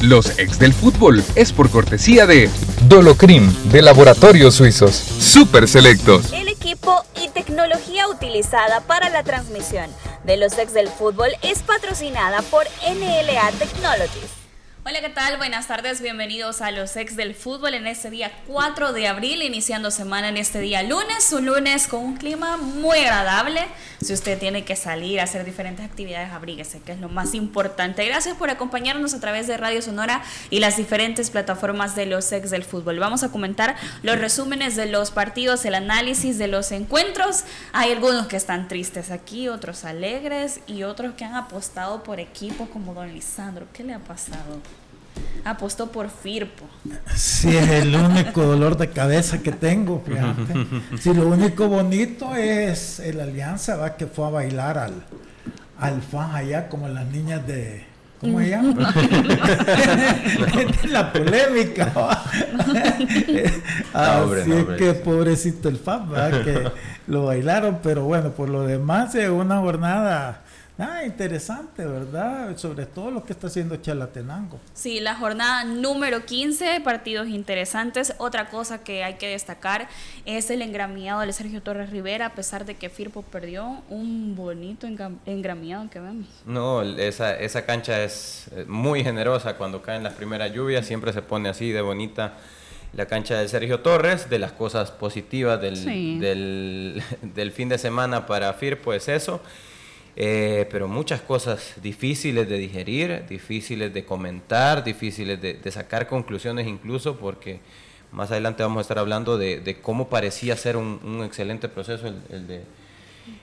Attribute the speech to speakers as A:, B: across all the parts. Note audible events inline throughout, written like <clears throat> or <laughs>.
A: Los ex del fútbol es por cortesía de Dolocrim de Laboratorios Suizos. Super Selectos
B: equipo y tecnología utilizada para la transmisión de los ex del fútbol es patrocinada por NLA Technologies.
C: Hola, ¿qué tal? Buenas tardes, bienvenidos a los ex del fútbol en este día 4 de abril, iniciando semana en este día lunes, un lunes con un clima muy agradable. Si usted tiene que salir a hacer diferentes actividades, abríguese, que es lo más importante. Gracias por acompañarnos a través de Radio Sonora y las diferentes plataformas de los ex del fútbol. Vamos a comentar los resúmenes de los partidos, el análisis de los encuentros. Hay algunos que están tristes aquí, otros alegres y otros que han apostado por equipos como Don Lisandro. ¿Qué le ha pasado? Apostó por Firpo.
D: Sí, es el único dolor de cabeza que tengo, fíjate. Sí, lo único bonito es el Alianza, va, que fue a bailar al, al fan allá, como las niñas de. ¿Cómo se llama? <laughs> la polémica. Así es que pobrecito el fan, ¿va? que lo bailaron, pero bueno, por lo demás es una jornada Ah, interesante, ¿verdad? Sobre todo lo que está haciendo Chalatenango.
C: Sí, la jornada número 15, partidos interesantes. Otra cosa que hay que destacar es el engramiado de Sergio Torres Rivera, a pesar de que Firpo perdió un bonito engramiado que vemos.
E: No, esa, esa cancha es eh, muy generosa cuando caen las primeras lluvias, siempre se pone así de bonita la cancha de Sergio Torres, de las cosas positivas del, del, <laughs> del fin de semana para Firpo es eso. Eh, pero muchas cosas difíciles de digerir, difíciles de comentar, difíciles de, sacar conclusiones incluso, porque más adelante vamos a estar hablando de, cómo parecía ser un, excelente proceso el, de,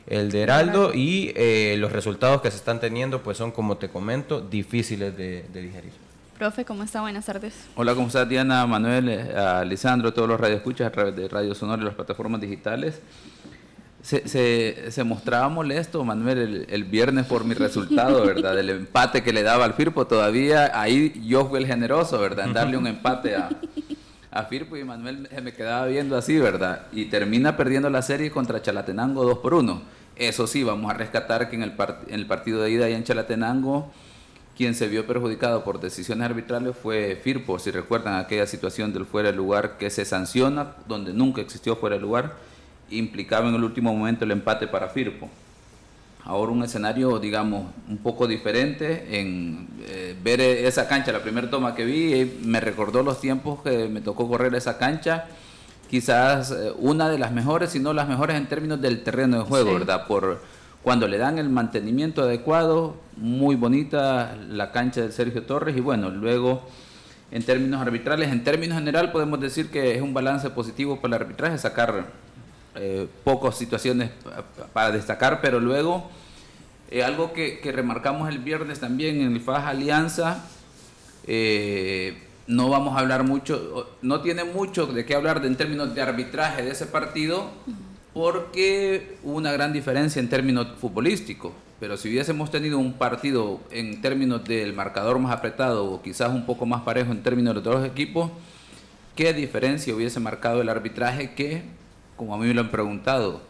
E: el de Heraldo y eh, los resultados que se están teniendo pues son, como te comento, difíciles de, digerir.
C: Profe, ¿cómo está? Buenas tardes.
F: Hola, ¿cómo está Diana, Manuel, eh, Lisandro, todos los radioescuchas a través de Radio Sonora y las plataformas digitales? Se, se, mostraba molesto Manuel el, viernes por mi resultado, ¿verdad? Del empate que le daba al Firpo. Todavía ahí yo fui el generoso, ¿verdad? En darle un empate a, a Firpo y Manuel se me quedaba viendo así, ¿verdad? Y termina perdiendo la serie contra Chalatenango 2 por 1. Eso sí, vamos a rescatar que en el, en el partido de ida y en Chalatenango quien se vio perjudicado por decisiones arbitrales fue Firpo, si recuerdan aquella situación del fuera de lugar que se sanciona, donde nunca existió fuera de lugar implicaba en el último momento el empate para Firpo. Ahora un escenario, digamos, un poco diferente. En eh, ver esa cancha, la primera toma que vi, eh, me recordó los tiempos que me tocó correr esa cancha. Quizás eh, una de las mejores, si no las mejores en términos del terreno de juego, ¿verdad? Por cuando le dan el mantenimiento adecuado, muy bonita la cancha de Sergio Torres y bueno, luego en términos arbitrales, en términos general podemos decir que es un balance positivo para el arbitraje, sacar eh, pocas situaciones para destacar, pero luego eh, algo que, remarcamos el viernes también en el FAJ Alianza, eh, no vamos a hablar mucho, no tiene mucho de qué hablar en términos de arbitraje de ese partido, porque hubo una gran diferencia en términos futbolísticos. Pero si hubiésemos tenido un partido en términos del marcador más apretado o quizás un poco más parejo en términos de todos los equipos, ¿qué diferencia hubiese marcado el arbitraje que como a mí me lo han preguntado,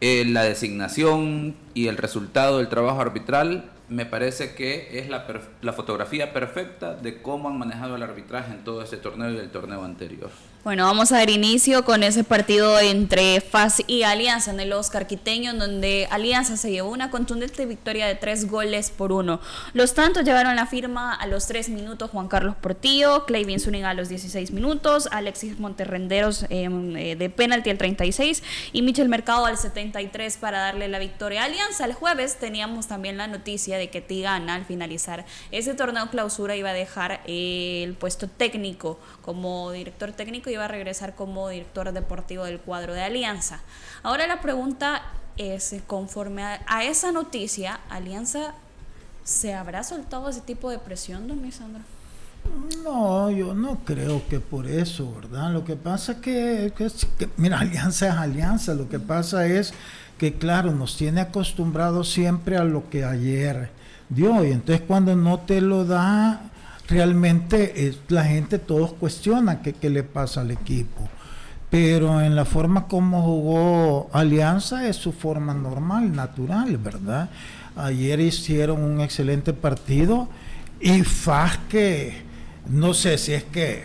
F: eh, la designación y el resultado del trabajo arbitral me parece que es la, la fotografía perfecta de cómo han manejado el arbitraje en todo este torneo y el torneo anterior.
C: Bueno, vamos a dar inicio con ese partido entre FAS y Alianza en el Oscar Quiteño, donde Alianza se llevó una contundente victoria de tres goles por uno. Los tantos llevaron la firma a los tres minutos Juan Carlos Portillo, Clay Zúñiga a los 16 minutos, Alexis Monterrenderos em, eh, de penalti al 36 y Michel Mercado al 73 para darle la victoria a Alianza. El jueves teníamos también la noticia de que Tigana al finalizar ese torneo clausura iba a dejar el puesto técnico como director técnico iba a regresar como director deportivo del cuadro de Alianza. Ahora la pregunta es, conforme a, esa noticia, ¿Alianza se habrá soltado ese tipo de presión, don Lisandro?
D: No, yo no creo que por eso, ¿verdad? Lo que pasa que, que, que, mira, alianza es alianza, lo que pasa es que claro, nos tiene acostumbrados siempre a lo que ayer dio. Y entonces cuando no te lo da, realmente es, la gente todos cuestiona qué le pasa al equipo. Pero en la forma como jugó Alianza es su forma normal, natural, ¿verdad? Ayer hicieron un excelente partido y FAS que no sé si es que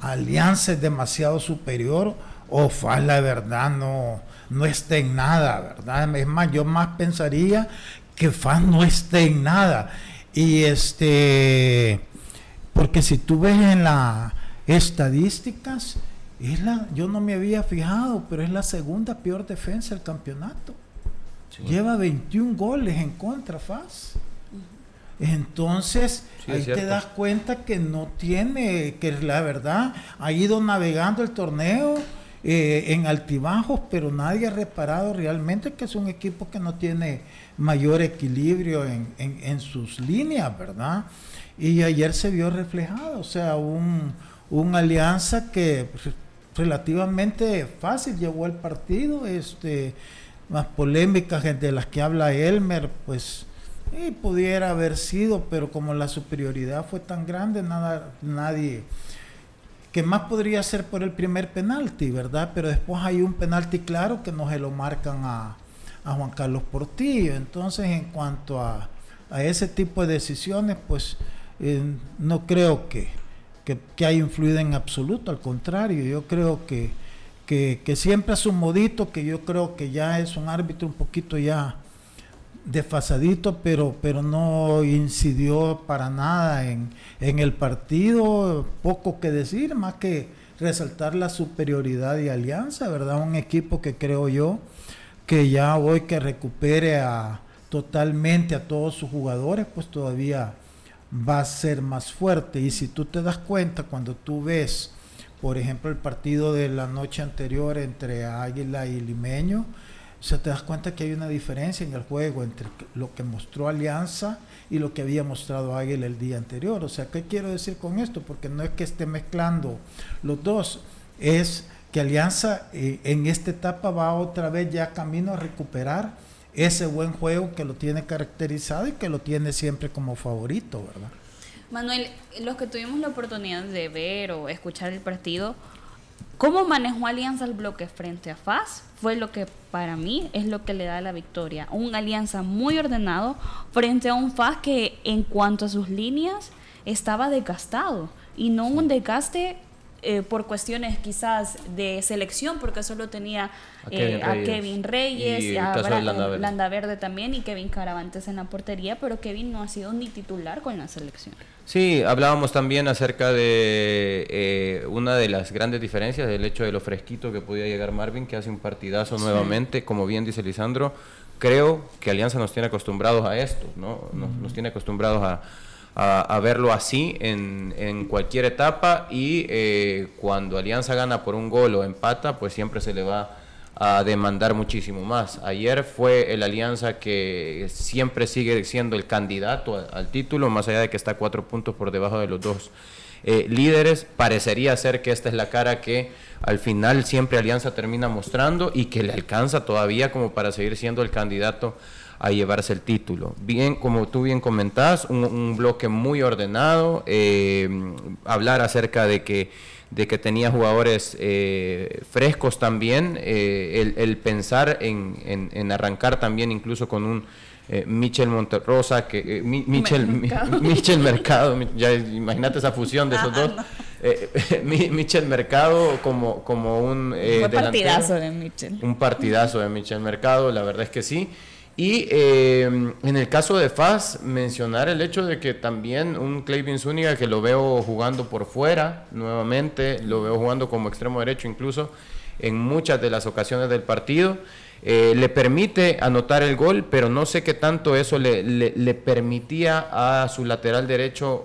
D: Alianza es demasiado superior o FAS la verdad no, no está en nada, ¿verdad? Es más, yo más pensaría que FAS no esté en nada. Y este, porque si tú ves en las estadísticas, es la, yo no me había fijado, pero es la segunda peor defensa del campeonato. Lleva 21 goles en contra, FAS. Entonces, ahí te das cuenta que no tiene, que la verdad, ha ido navegando el torneo eh, en altibajos, pero nadie ha reparado realmente que es un equipo que no tiene mayor equilibrio en, sus líneas, ¿verdad? Y ayer se vio reflejado, o sea, un, una alianza que relativamente fácil llevó el partido, este, más polémicas de las que habla Elmer, pues y pudiera haber sido, pero como la superioridad fue tan grande, nada, nadie que más podría ser por el primer penalti, ¿verdad? Pero después hay un penalti claro que no se lo marcan a, Juan Carlos Portillo. Entonces, en cuanto a, ese tipo de decisiones, pues eh, no creo que, que, haya influido en absoluto, al contrario, yo creo que, que, que siempre es un modito, que yo creo que ya es un árbitro un poquito ya desfasadito, pero, pero no incidió para nada en, el partido. Poco que decir, más que resaltar la superioridad y alianza, ¿verdad? Un equipo que creo yo que ya hoy que recupere a, totalmente a todos sus jugadores, pues todavía va a ser más fuerte. Y si tú te das cuenta, cuando tú ves, por ejemplo, el partido de la noche anterior entre Águila y Limeño, o sea, te das cuenta que hay una diferencia en el juego entre lo que mostró Alianza y lo que había mostrado Águila el día anterior. O sea, ¿qué quiero decir con esto? Porque no es que esté mezclando los dos, es que Alianza eh, en esta etapa va otra vez ya camino a recuperar ese buen juego que lo tiene caracterizado y que lo tiene siempre como favorito, ¿verdad?
C: Manuel, los que tuvimos la oportunidad de ver o escuchar el partido, ¿Cómo manejó Alianza el bloque frente a FAS? Fue lo que para mí es lo que le da la victoria. Un Alianza muy ordenado frente a un FAS que en cuanto a sus líneas estaba desgastado y no un desgaste eh, por cuestiones quizás de selección, porque solo tenía a Kevin eh, Reyes, y, a Landa, Verde. también y Kevin Caravantes en la portería, pero Kevin no ha sido ni titular con la selección.
E: Sí, hablábamos también acerca de eh, una de las grandes diferencias, del hecho de lo fresquito que podía llegar Marvin, que hace un partidazo nuevamente, como bien dice Lisandro. Creo que Alianza nos tiene acostumbrados a esto, ¿no? nos tiene acostumbrados a a, verlo así en, en, cualquier etapa y eh, cuando Alianza gana por un gol o empata, pues siempre se le va a demandar muchísimo más. Ayer fue el Alianza que siempre sigue siendo el candidato al, título, más allá de que está cuatro puntos por debajo de los dos eh, líderes. Parecería ser que esta es la cara que al final siempre Alianza termina mostrando y que le alcanza todavía como para seguir siendo el candidato a llevarse el título. Bien, como tú bien comentás, un, bloque muy ordenado, eh, hablar acerca de que, de que tenía jugadores eh, frescos también, eh, el, pensar en, en, arrancar también incluso con un Michel Monterrosa, que, Michel, <laughs> Michel Mercado, ya imagínate esa fusión de esos dos. <laughs> Michel Mercado como, como un...
C: un partidazo de Michel.
E: Un partidazo de Michel Mercado, la verdad es que sí. Y eh, en el caso de Faz, mencionar el hecho de que también un Clayvin Zúñiga que lo veo jugando por fuera nuevamente, lo veo jugando como extremo derecho incluso en muchas de las ocasiones del partido, eh, le permite anotar el gol, pero no sé qué tanto eso le, permitía a su lateral derecho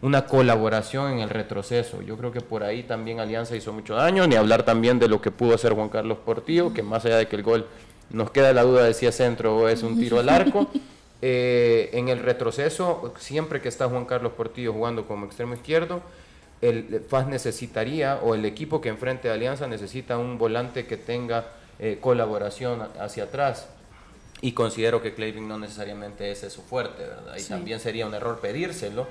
E: una colaboración en el retroceso. Yo creo que por ahí también Alianza hizo mucho daño, ni hablar también de lo que pudo hacer Juan Carlos Portillo, que más allá de que el gol nos queda la duda de si es centro o es un tiro al arco. <laughs> Eh, en el retroceso, siempre que está Juan Carlos Portillo jugando como extremo izquierdo, el FAS necesitaría, o el equipo que enfrente a Alianza necesita un volante que tenga eh, colaboración hacia atrás. Y considero que Clavin no necesariamente ese es su fuerte, ¿verdad? Y también sería un error pedírselo,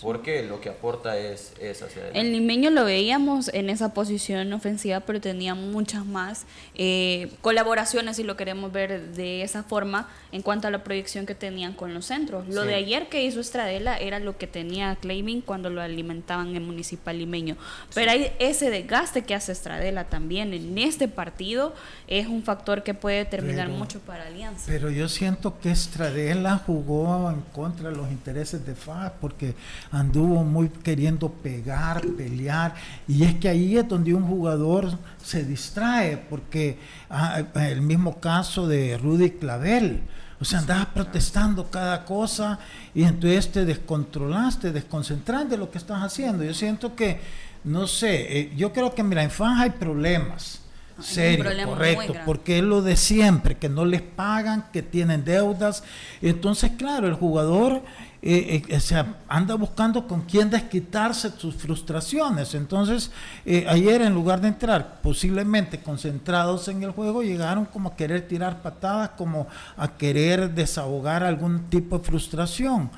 E: porque lo que aporta es, es hacia adelante.
C: El limeño lo veíamos en esa posición ofensiva, pero tenía muchas más eh, colaboraciones, si lo queremos ver de esa forma, en cuanto a la proyección que tenían con los centros. Lo de ayer que hizo Estradela era lo que tenía Clavin cuando lo alimentaban en Municipal Limeño. Pero hay ese desgaste que hace Estradela también en este partido, es un factor que puede determinar mucho para Alianza.
D: Pero yo siento que Estradela jugó en contra de los intereses de FAS porque anduvo muy queriendo pegar, pelear. Y es que ahí es donde un jugador se distrae, porque ah, el mismo caso de Rudy Clavel. O sea, andabas protestando cada cosa y entonces te descontrolaste, te desconcentras de lo que estás haciendo. Yo siento que, no sé, eh, yo creo que mira, en FAS hay problemas serio, correcto, porque es lo de siempre, que no les pagan, que tienen deudas. Entonces, claro, el jugador eh, eh anda buscando con quién desquitarse sus frustraciones. Entonces, eh, ayer en lugar de entrar posiblemente concentrados en el juego, llegaron como a querer tirar patadas, como a querer desahogar algún tipo de frustración.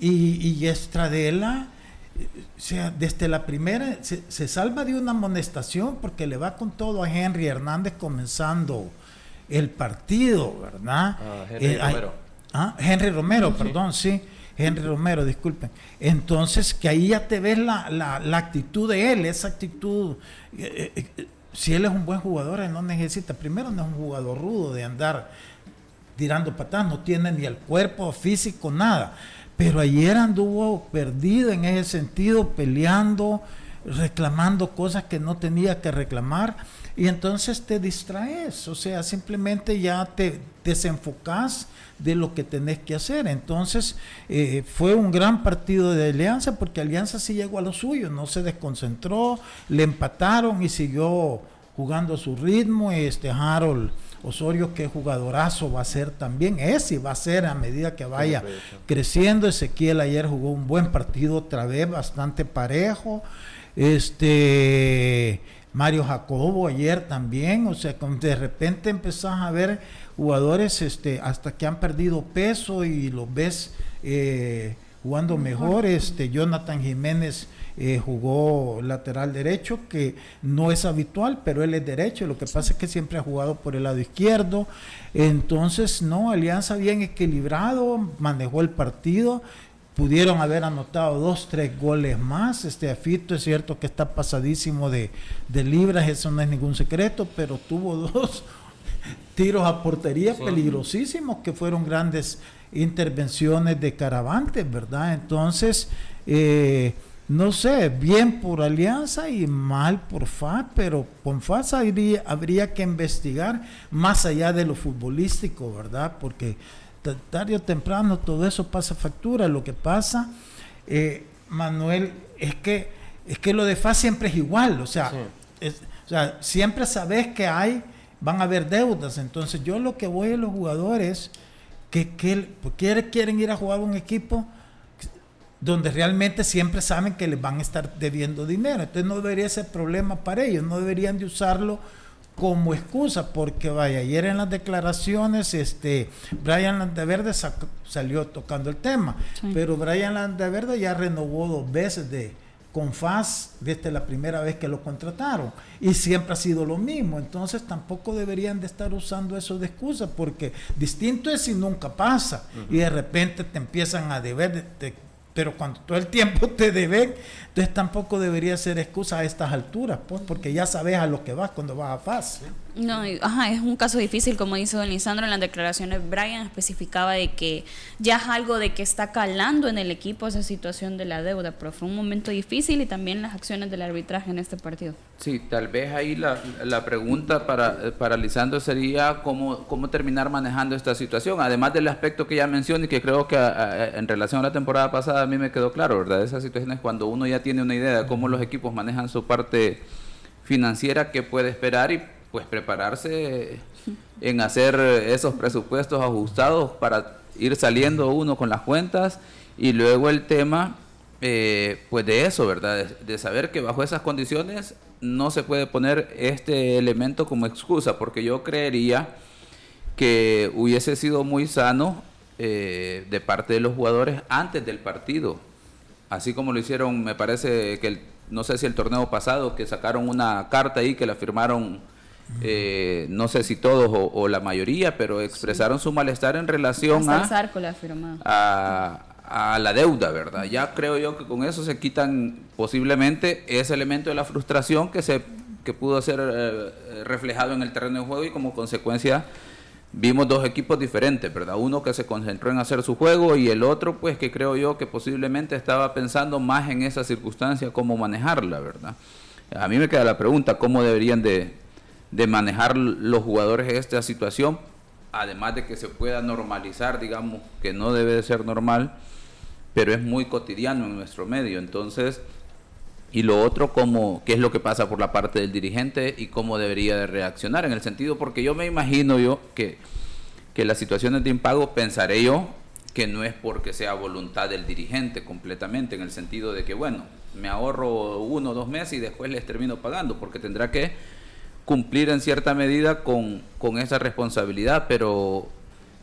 D: Y, y Estradela o sea, desde la primera se, salva de una amonestación porque le va con todo a Henry Hernández comenzando el partido, ¿verdad?
E: Ah, Henry eh, Romero.
D: ah, Henry Romero, perdón, sí. Henry Romero, disculpen. Entonces, que ahí ya te ves la, la, actitud de él, esa actitud. Eh, eh, si él es un buen jugador, él no necesita, primero no es un jugador rudo de andar tirando patadas, no tiene ni el cuerpo físico, nada. Pero ayer anduvo perdido en ese sentido, peleando, reclamando cosas que no tenía que reclamar. Y entonces te distraes, o sea, simplemente ya te desenfocas de lo que tenés que hacer. Entonces eh, fue un gran partido de Alianza porque Alianza sí llegó a lo suyo, no se desconcentró, le empataron y siguió jugando a su ritmo. Este Harold Osorio, que jugadorazo va a ser también, es y va a ser a medida que vaya creciendo. Ezequiel ayer jugó un buen partido otra vez, bastante parejo. Este Mario Jacobo ayer también, o sea, de repente empezás a ver jugadores este, hasta que han perdido peso y los ves eh, jugando mejor. Este Jonathan Jiménez eh, jugó lateral derecho, que no es habitual, pero él es derecho, lo que pasa es que siempre ha jugado por el lado izquierdo. Entonces, no, Alianza bien equilibrado, manejó el partido. Pudieron haber anotado dos, tres goles más. Este Afito es cierto que está pasadísimo de, libras, eso no es ningún secreto, pero tuvo <laughs> dos tiros a portería peligrosísimos que fueron grandes intervenciones de Caravantes, ¿verdad? Entonces, eh, no sé, bien por Alianza y mal por FAS, pero con FAS habría, que investigar más allá de lo futbolístico, ¿verdad? Porque tarde o temprano todo eso pasa factura. Lo que pasa, eh, Manuel, es que, es que lo de FAS siempre es igual, o sea, o sea, siempre sabes que hay, van a haber deudas. Entonces yo lo que voy a los jugadores que, que quieren ir a jugar un equipo donde realmente siempre saben que les van a estar debiendo dinero. Entonces no debería ser problema para ellos, no deberían de usarlo como excusa, porque vaya, ayer en las declaraciones, este, Brian Landeverde salió tocando el tema, pero Brian Landeverde ya renovó dos veces de con FAS desde la primera vez que lo contrataron y siempre ha sido lo mismo, entonces tampoco deberían de estar usando eso de excusa, porque distinto es si nunca pasa. Y de repente te empiezan a deber, de, pero cuando todo el tiempo te deben, entonces tampoco debería ser excusa a estas alturas, pues, porque ya sabes a lo que vas cuando vas a FAS.
C: No, ajá, es un caso difícil, como dice don Lisandro en las declaraciones. Brian especificaba de que ya es algo de que está calando en el equipo esa situación de la deuda, pero fue un momento difícil y también las acciones del arbitraje en este partido.
F: Sí, tal vez ahí la, la pregunta para, para Lisandro sería cómo, cómo terminar manejando esta situación, además del aspecto que ya mencioné y que creo que en relación a la temporada pasada a mí me quedó claro, ¿verdad? Esa situación es cuando uno ya tiene una idea de cómo los equipos manejan su parte financiera, qué puede esperar y pues prepararse en hacer esos presupuestos ajustados para ir saliendo uno con las cuentas y luego el tema eh, pues de eso, ¿verdad? De, saber que bajo esas condiciones no se puede poner este elemento como excusa, porque yo creería que hubiese sido muy sano eh, de parte de los jugadores antes del partido. Así como lo hicieron, me parece que no sé si el torneo pasado, que sacaron una carta ahí que la firmaron, eh, no sé si todos o, la mayoría, pero expresaron su malestar en relación a, a, la deuda, ¿verdad? Ya creo yo que con eso se quitan posiblemente ese elemento de la frustración que se que pudo ser eh, reflejado en el terreno de juego y como consecuencia vimos dos equipos diferentes, ¿verdad? Uno que se concentró en hacer su juego y el otro, pues que creo yo que posiblemente estaba pensando más en esa circunstancia, cómo manejarla, ¿verdad? A mí me queda la pregunta, ¿cómo deberían de, de manejar los jugadores esta situación? Además de que se pueda normalizar, digamos, que no debe de ser normal, pero es muy cotidiano en nuestro medio. Entonces, y lo otro, cómo, qué es lo que pasa por la parte del dirigente y cómo debería de reaccionar en el sentido, porque yo me imagino yo que, que las situaciones de impago, pensaré yo, que no es porque sea voluntad del dirigente completamente, en el sentido de que, bueno, me ahorro uno o dos meses y después les termino pagando, porque tendrá que cumplir en cierta medida con, con esa responsabilidad, pero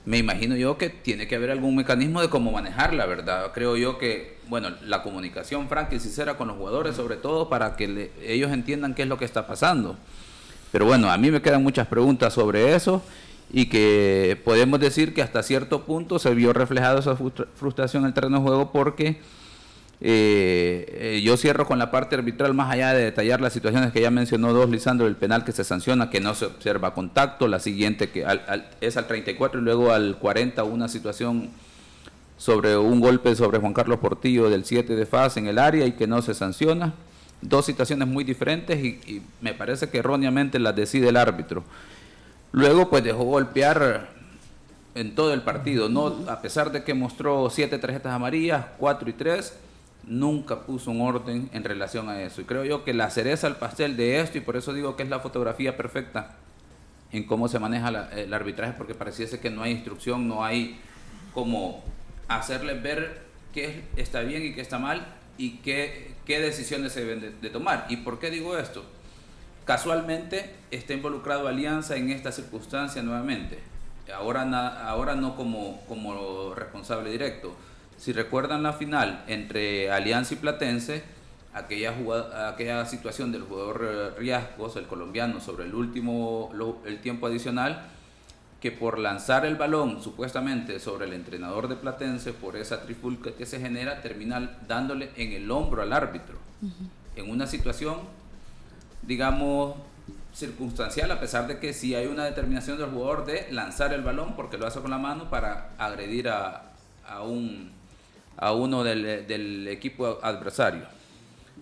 F: me imagino yo que tiene que haber algún mecanismo de cómo manejarla, ¿verdad? Creo yo que, bueno, la comunicación franca y sincera con los jugadores, sobre todo para que ellos entiendan qué es lo que está pasando. Pero bueno, a mí me quedan muchas preguntas sobre eso y que podemos decir que hasta cierto punto se vio reflejada esa frustración en el terreno de juego porque eh, eh, yo cierro con la parte arbitral, más allá de detallar las situaciones que ya mencionó dos, Lisandro, el penal que se sanciona, que no se observa contacto, la siguiente que es al 34 y luego al 40 una situación sobre un golpe sobre Juan Carlos Portillo del 7 de faz en el área y que no se sanciona. Dos situaciones muy diferentes y, me parece que erróneamente las decide el árbitro. Luego pues dejó golpear en todo el partido, no a pesar de que mostró siete tarjetas amarillas, cuatro y tres nunca puso un orden en relación a eso. Y creo yo que la cereza al pastel de esto, y por eso digo que es la fotografía perfecta en cómo se maneja el arbitraje, porque pareciese que no hay instrucción, no hay como hacerles ver qué está bien y qué está mal y qué, qué decisiones se deben de, tomar. ¿Y por qué digo esto? Casualmente está involucrado Alianza en esta circunstancia nuevamente. Ahora, ahora no como, como responsable directo, si recuerdan la final entre Alianza y Platense, aquella, aquella situación del jugador eh, Riascos, el colombiano, sobre el último el tiempo adicional, que por lanzar el balón supuestamente sobre el entrenador de Platense, por esa trifulca que se genera, termina dándole en el hombro al árbitro. En una situación, digamos, circunstancial, a pesar de que sí hay una determinación del jugador de lanzar el balón, porque lo hace con la mano para agredir a, a un a uno del, equipo adversario.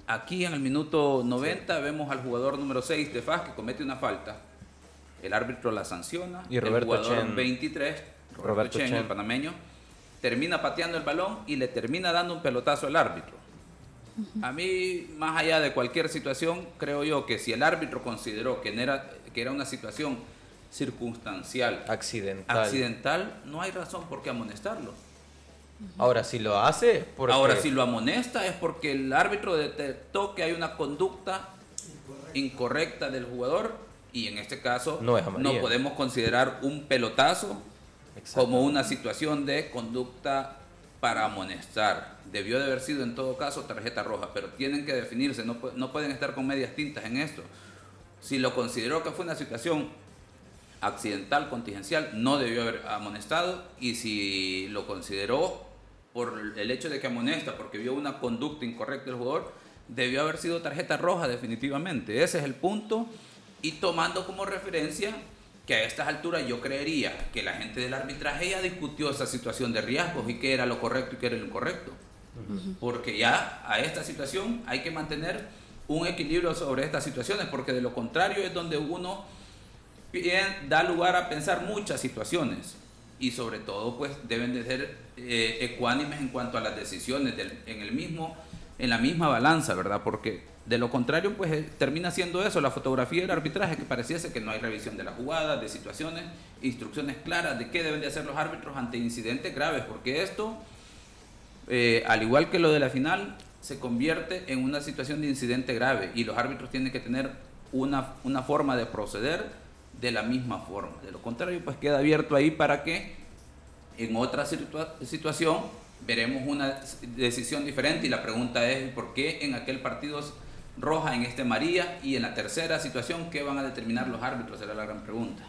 F: Aquí en el minuto 90 vemos al jugador número 6 de FAS que comete una falta. El árbitro la sanciona.
E: Y Roberto
F: el jugador 23, Roberto, Chen, el panameño, termina pateando el balón y le termina dando un pelotazo al árbitro. A mí, más allá de cualquier situación, creo yo que si el árbitro consideró que era, que era una situación circunstancial,
E: accidental.
F: accidental, no hay razón por qué amonestarlo.
E: Ahora, si lo hace,
F: ahora si lo amonesta es porque el árbitro detectó que hay una conducta incorrecta, del jugador y en este caso no, podemos considerar un pelotazo como una situación de conducta para amonestar. Debió de haber sido en todo caso tarjeta roja, pero tienen que definirse, no, no pueden estar con medias tintas en esto. Si lo consideró que fue una situación accidental, contingencial, no debió haber amonestado y si lo consideró por el hecho de que amonesta, porque vio una conducta incorrecta del jugador, debió haber sido tarjeta roja definitivamente. Ese es el punto. Y tomando como referencia que a estas alturas yo creería que la gente del arbitraje ya discutió esa situación de riesgos y qué era lo correcto y qué era lo incorrecto. Porque ya a esta situación hay que mantener un equilibrio sobre estas situaciones, porque de lo contrario es donde uno da lugar a pensar muchas situaciones y sobre todo pues deben de ser eh, ecuánimes en cuanto a las decisiones en el mismo en la misma balanza verdad porque de lo contrario pues eh, termina siendo eso la fotografía del arbitraje que pareciese que no hay revisión de las jugadas de situaciones instrucciones claras de qué deben de hacer los árbitros ante incidentes graves porque esto eh, al igual que lo de la final se convierte en una situación de incidente grave y los árbitros tienen que tener una, una forma de proceder de la misma forma. De lo contrario, pues queda abierto ahí para que en otra situación veremos una decisión diferente y la pregunta es por qué en aquel partido roja, en este María y en la tercera situación, ¿qué van a determinar los árbitros? Será la gran pregunta.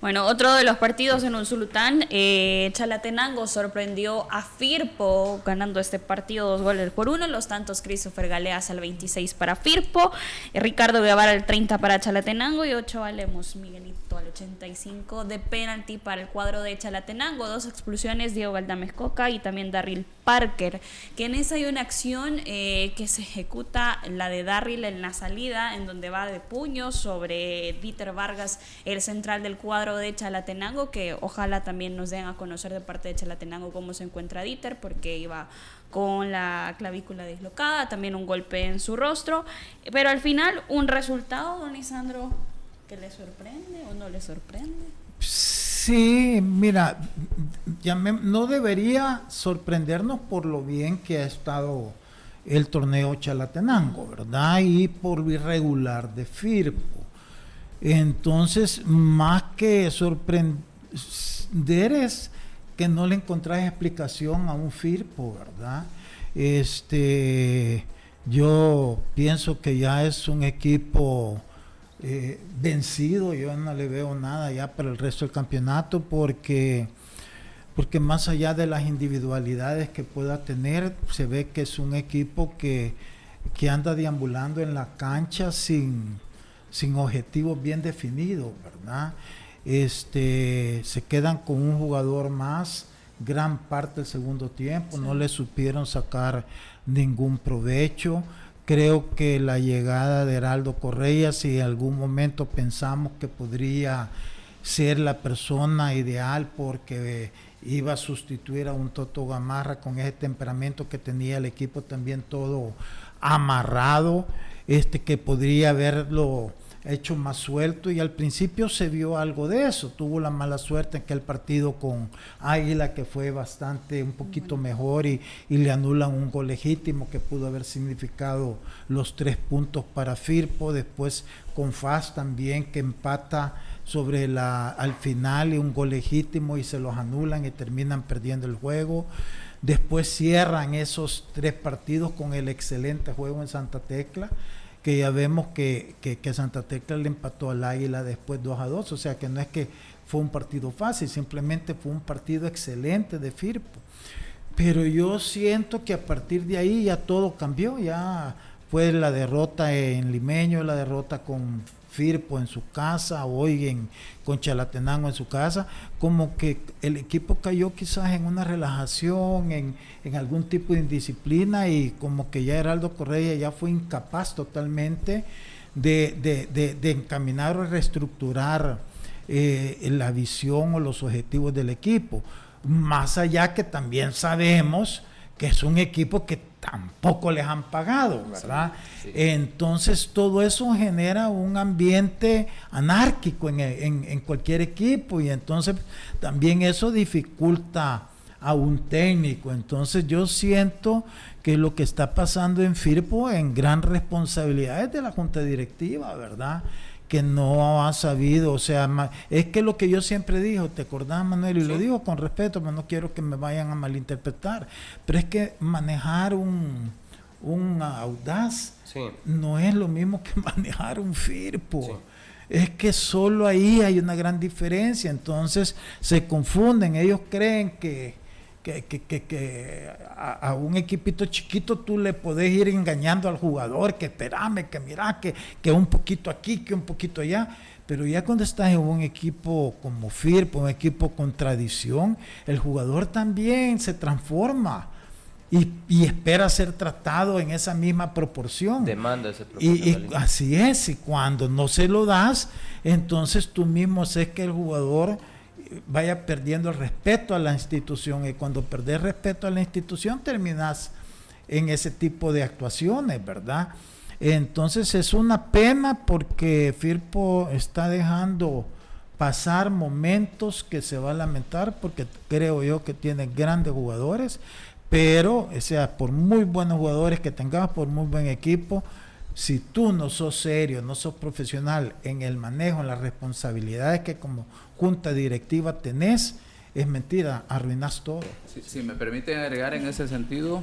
C: Bueno, otro de los partidos en un sultán, eh, Chalatenango sorprendió a Firpo ganando este partido dos goles por uno, los tantos Christopher Galeas al 26 para Firpo, Ricardo Guevara al 30 para Chalatenango y 8 Valemos Miguelito al 85 de penalti para el cuadro de Chalatenango, dos expulsiones Diego Galdames Coca y también Darryl Parker, que en esa hay una acción eh, que se ejecuta, la de Darryl en la salida, en donde va de puño sobre Dieter Vargas, el central del cuadro de Chalatenango, que ojalá también nos den a conocer de parte de Chalatenango cómo se encuentra Dieter, porque iba con la clavícula dislocada, también un golpe en su rostro, pero al final un resultado, don Isandro, que le sorprende o no le sorprende.
D: Sí, mira, ya no debería sorprendernos por lo bien que ha estado el torneo Chalatenango, ¿verdad? Y por lo irregular de Firpo. Entonces, más que sorprender es que no le encontrás explicación a un FIRPO, ¿verdad? Este, yo pienso que ya es un equipo eh, vencido, yo no le veo nada ya para el resto del campeonato porque, porque más allá de las individualidades que pueda tener, se ve que es un equipo que, que anda deambulando en la cancha sin sin objetivos bien definidos, ¿verdad? Este, se quedan con un jugador más gran parte del segundo tiempo, no le supieron sacar ningún provecho. Creo que la llegada de Heraldo Correa, si en algún momento pensamos que podría ser la persona ideal porque iba a sustituir a un Toto Gamarra con ese temperamento que tenía el equipo también todo amarrado, este que podría haberlo hecho más suelto y al principio se vio algo de eso. Tuvo la mala suerte en que el partido con Águila que fue bastante un poquito mejor y, le anulan un gol legítimo que pudo haber significado los tres puntos para Firpo. Después con Faz también que empata sobre la al final y un gol legítimo y se los anulan y terminan perdiendo el juego. Después cierran esos tres partidos con el excelente juego en Santa Tecla que ya vemos que, Santa Tecla le empató al Águila después 2 a 2, o sea que no es que fue un partido fácil, simplemente fue un partido excelente de Firpo. Pero yo siento que a partir de ahí ya todo cambió, ya fue la derrota en Limeño, la derrota con Firpo en su casa, hoy en, con Chalatenango en su casa, como que el equipo cayó quizás en una relajación, en, algún tipo de indisciplina y como que ya Heraldo Correa ya fue incapaz totalmente de, encaminar o reestructurar eh, la visión o los objetivos del equipo. Más allá que también sabemos que es un equipo que tampoco les han pagado, ¿verdad? Entonces todo eso genera un ambiente anárquico en, cualquier equipo y entonces también eso dificulta a un técnico. Entonces yo siento que lo que está pasando en Firpo en gran responsabilidad es de la junta directiva, ¿verdad? Que no ha sabido, o sea, es que lo que yo siempre digo, te acordás Manuel, y lo digo con respeto, pero no quiero que me vayan a malinterpretar, pero es que manejar un, un audaz no es lo mismo que <laughs> manejar un FIRPO. Es que solo ahí hay una gran diferencia, entonces se confunden, ellos creen que que, que, que, a, un equipito chiquito tú le podés ir engañando al jugador, que espérame, que mira, que, que un poquito aquí, que un poquito allá. Pero ya cuando estás en un equipo como FIRP, un equipo con tradición, el jugador también se transforma. Y, y, espera ser tratado en esa misma proporción.
E: Demanda ese
D: y, y, así es, y cuando no se lo das, entonces tú mismo sé que el jugador vaya perdiendo el respeto a la institución y cuando perdés respeto a la institución terminas en ese tipo de actuaciones, ¿verdad? Entonces es una pena porque Firpo está dejando pasar momentos que se va a lamentar porque creo yo que tiene grandes jugadores, pero, o sea, por muy buenos jugadores que tengamos, por muy buen equipo, si tú no sos serio, no sos profesional en el manejo, en las responsabilidades que como junta directiva tenés, es mentira, arruinas todo.
F: Si, me permiten agregar en ese sentido,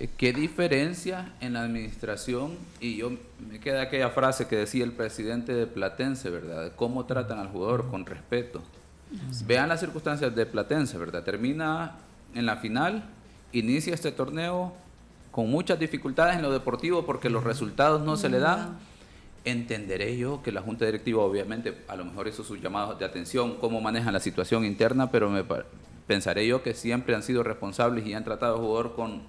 F: eh, ¿qué diferencia en la administración? Y yo me queda aquella frase que decía el presidente de Platense, ¿verdad? cómo tratan al jugador con respeto. Vean las circunstancias de Platense, ¿verdad? Termina en la final, inicia este torneo con muchas dificultades en lo deportivo porque los resultados no se le dan. Entenderé yo que la Junta Directiva obviamente a lo mejor hizo sus llamados de atención, cómo manejan la situación interna, pero me pensaré yo que siempre han sido responsables y han tratado al jugador con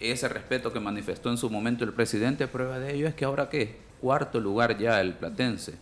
F: ese respeto que manifestó en su momento el presidente. Prueba de ello es que ahora qué, cuarto lugar ya el Platense.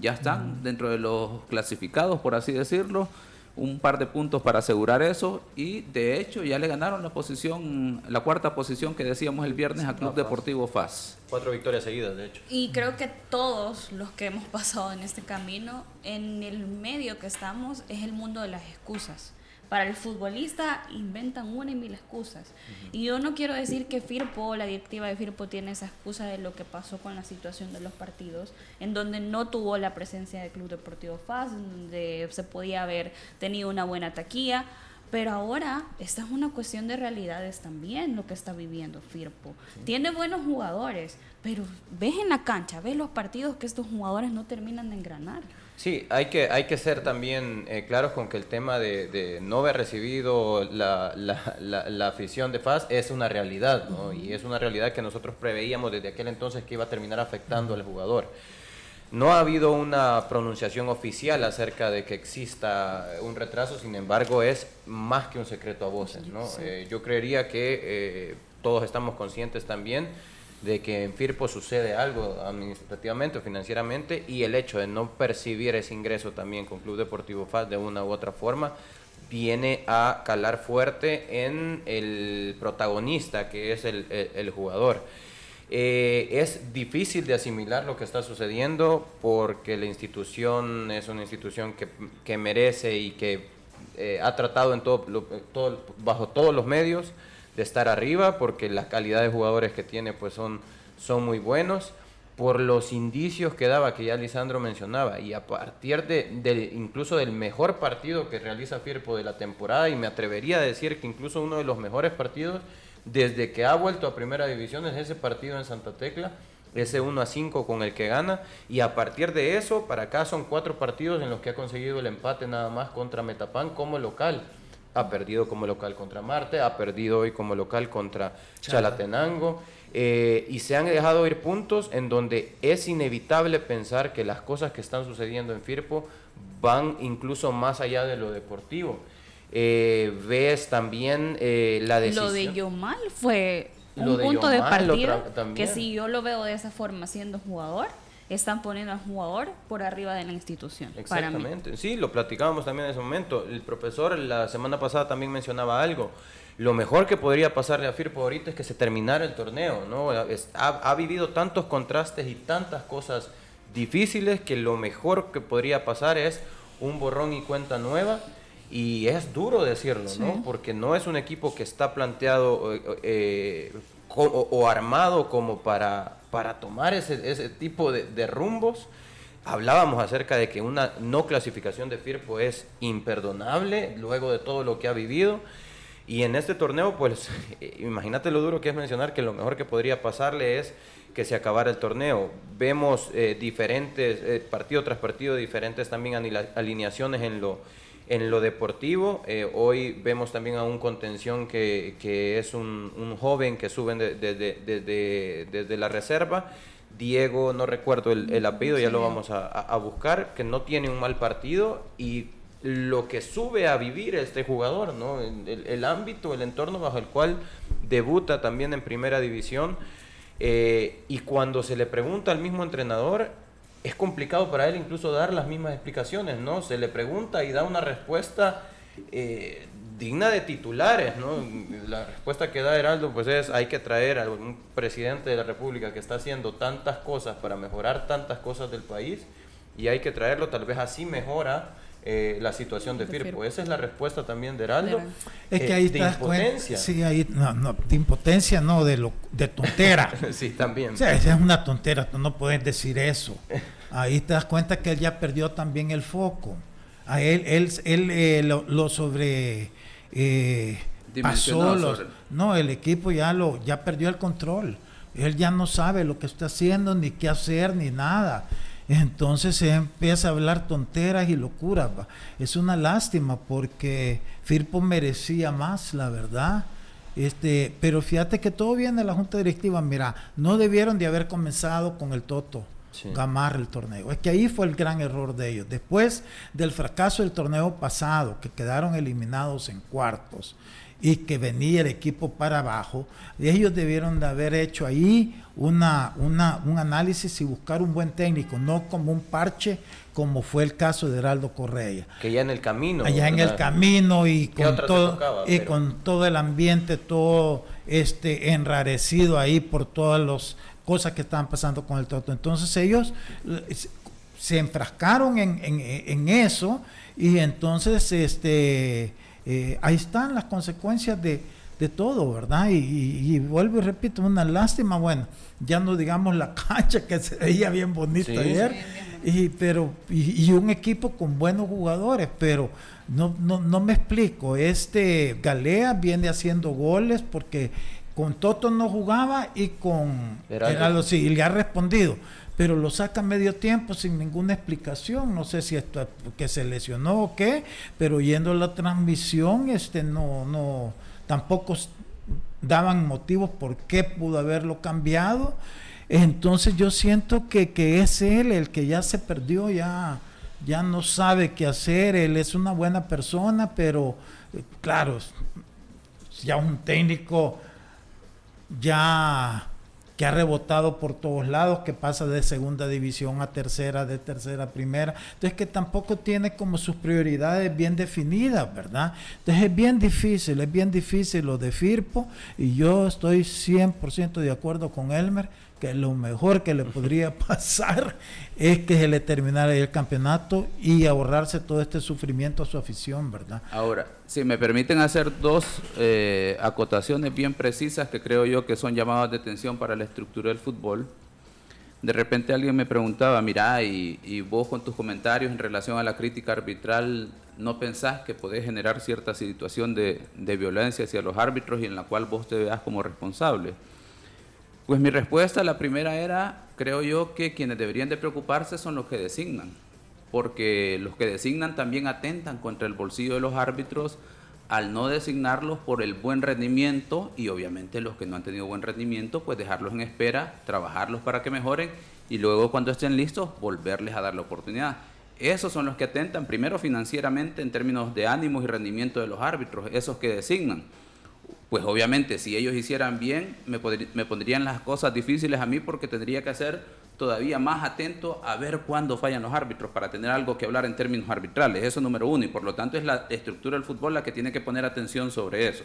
F: Ya están dentro de los clasificados, por así decirlo un par de puntos para asegurar eso y de hecho ya le ganaron la posición, la cuarta posición que decíamos el viernes a Club Deportivo FAS.
E: Cuatro victorias seguidas, de hecho.
C: Y creo que todos los que hemos pasado en este camino, en el medio que estamos, es el mundo de las excusas. Para el futbolista inventan una y mil excusas. Y yo no quiero decir que Firpo, la directiva de Firpo, tiene esa excusa de lo que pasó con la situación de los partidos, en donde no tuvo la presencia del Club Deportivo FAS, donde se podía haber tenido una buena taquilla. Pero ahora esta es una cuestión de realidades también lo que está viviendo Firpo. Tiene buenos jugadores, pero ves en la cancha, ves los partidos que estos jugadores no terminan de engranar.
E: Sí, hay que, hay que ser también eh, claros con que el tema de, no haber recibido la, la, afición de FAS es una realidad, ¿no? Y es una realidad que nosotros preveíamos desde aquel entonces que iba a terminar afectando al jugador. No ha habido una pronunciación oficial acerca de que exista un retraso, sin embargo es más que un secreto a voces, ¿no? Eh, yo creería que eh, todos estamos conscientes también de que en Firpo sucede algo administrativamente o financieramente y el hecho de no percibir ese ingreso también con Club Deportivo FAS de una u otra forma viene a calar fuerte en el protagonista que es el, jugador. Eh, es difícil de asimilar lo que está sucediendo porque la institución es una institución que, merece y que eh, ha tratado en todo, todo, bajo todos los medios de estar arriba porque la calidad de jugadores que tiene pues son, son muy buenos. Por los indicios que daba que ya Lisandro mencionaba y a partir de, incluso del mejor partido que realiza Firpo de la temporada y me atrevería a decir que incluso uno de los mejores partidos desde que ha vuelto a primera división es ese partido en Santa Tecla ese 1 a 5 con el que gana. Y a partir de eso para acá son cuatro partidos en los que ha conseguido el empate nada más contra Metapan como local ha perdido como local contra Marte, ha perdido hoy como local contra Chalatenango, eh, y se han dejado ir puntos en donde es inevitable pensar que las cosas que están sucediendo en Firpo van incluso más allá de lo deportivo. Eh, ves también eh, la decisión.
C: Lo de Yomal fue un punto de partida que si yo lo veo de esa forma siendo jugador, están poniendo al jugador por arriba de la institución.
E: Exactamente. Sí, lo platicábamos también en ese momento. El profesor la semana pasada también mencionaba algo. Lo mejor que podría pasarle a Firpo ahorita es que se terminara el torneo, ¿no? ha, vivido tantos contrastes y tantas cosas difíciles que lo mejor que podría pasar es un borrón y cuenta nueva. Y es duro decirlo, ¿no? Porque no es un equipo que está planteado eh, eh, o, armado como para, para tomar ese, ese tipo de, rumbos. Hablábamos acerca de que una no clasificación de Firpo es imperdonable luego de todo lo que ha vivido. Y en este torneo, pues <laughs> imagínate lo duro que es mencionar que lo mejor que podría pasarle es que se acabara el torneo. Vemos eh, diferentes, eh, partido tras partido, diferentes también alineaciones en lo, en lo deportivo, eh, hoy vemos también a un contención que, que es un, un, joven que suben desde de, la reserva. Diego, no recuerdo el, el apellido, ya lo vamos a, a, buscar, que no tiene un mal partido y lo que sube a vivir este jugador, ¿no? el, el ámbito, el entorno bajo el cual debuta también en primera división. Eh, y cuando se le pregunta al mismo entrenador, es complicado para él incluso dar las mismas explicaciones, ¿no? Se le pregunta y da una respuesta eh, digna de titulares, ¿no? La respuesta que da Heraldo pues es hay que traer a un presidente de la República que está haciendo tantas cosas para mejorar tantas cosas del país y hay que traerlo, tal vez así mejora eh, la situación de, Firpo. Esa es la respuesta también de Heraldo.
D: Es que ahí
E: de impotencia.
D: sí, ahí, no, no, de impotencia, no, de, lo, de tontera. <laughs>
E: sí, también.
D: O sea, es una tontera, tú no puedes decir eso. Ahí te das cuenta que él ya perdió también el foco. A él, él, él eh, lo, sobre... Eh, pasó los, no, el equipo ya lo ya perdió el control. Él ya no sabe lo que está haciendo, ni qué hacer, ni nada. Entonces se empieza a hablar tonteras y locuras. Es una lástima porque Firpo merecía más, la verdad. Este, pero fíjate que todo viene de la junta directiva. Mira, no debieron de haber comenzado con el Toto. Gamar el torneo. Es que ahí fue el gran error de ellos. Después del fracaso del torneo pasado, que quedaron eliminados en cuartos, y que venía el equipo para abajo, ellos debieron de haber hecho ahí una, una, un análisis y buscar un buen técnico, no como un parche como fue el caso de Heraldo Correa.
E: Que ya en el camino.
D: Allá en el camino y con todo y con todo el ambiente todo este enrarecido ahí por todas las cosas que estaban pasando con el Toto. Entonces ellos eh, se enfrascaron en, en, en eso y entonces este eh, ahí están las consecuencias de, todo, ¿verdad? Y, vuelvo y repito, una lástima, bueno, ya no digamos la <laughs> cancha que se veía bien bonita ayer, Y, pero, y, un equipo con buenos jugadores, pero no, no, no me explico, este Galea viene haciendo goles porque con Toto no jugaba y con Heraldo sí, y le ha respondido pero lo saca medio tiempo sin ninguna explicación. No sé si esto que se lesionó o qué, pero yendo la transmisión, este no, no, tampoco daban motivos por qué pudo haberlo cambiado. Entonces yo siento que, que es él el que ya se perdió, ya, ya no sabe qué hacer, él es una buena persona, pero eh, claro, ya un técnico ya que ha rebotado por todos lados, que pasa de segunda división a tercera, de tercera a primera. Entonces que tampoco tiene como sus prioridades bien definidas, ¿verdad? Entonces es bien difícil, es bien difícil lo de Firpo y yo estoy 100% de acuerdo con Elmer que lo mejor que le podría <laughs> pasar es que se le terminara el campeonato y ahorrarse todo este sufrimiento a su afición, ¿verdad?
F: Ahora, si me permiten hacer dos eh, acotaciones bien precisas que creo yo que son llamadas de atención para la estructura del fútbol. De repente alguien me preguntaba, mira, y, vos con tus comentarios en relación a la crítica arbitral, ¿no pensás que podés generar cierta situación de, de violencia hacia los árbitros y en la cual vos te veas como responsable? Pues mi respuesta, la primera era, creo yo que quienes deberían de preocuparse son los que designan, porque los que designan también atentan contra el bolsillo de los árbitros al no designarlos por el buen rendimiento y obviamente los que no han tenido buen rendimiento, pues dejarlos en espera, trabajarlos para que mejoren y luego cuando estén listos volverles a dar la oportunidad. Esos son los que atentan primero financieramente en términos de ánimos y rendimiento de los árbitros, esos que designan pues obviamente si ellos hicieran bien, me, pondrían las cosas difíciles a mí porque tendría que ser todavía más atento a ver cuándo fallan los árbitros para tener algo que hablar en términos arbitrales. Eso número uno, y por lo tanto es la estructura del fútbol la que tiene que poner atención sobre eso.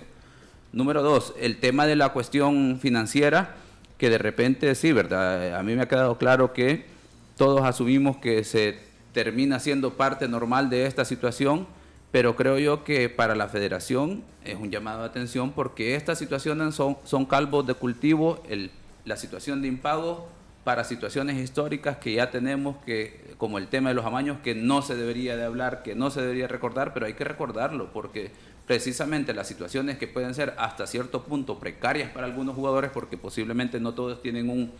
F: Número dos, el tema de la cuestión financiera, que de repente sí, ¿verdad? A mí me ha quedado claro que todos asumimos que se termina siendo parte normal de esta situación pero creo yo que para la federación es un llamado de atención porque estas situaciones son, son calvos de cultivo, el, la situación de impago para situaciones históricas que ya tenemos, que como el tema de los amaños, que no se debería de hablar, que no se debería recordar, pero hay que recordarlo porque precisamente las situaciones que pueden ser hasta cierto punto precarias para algunos jugadores, porque posiblemente no todos tienen un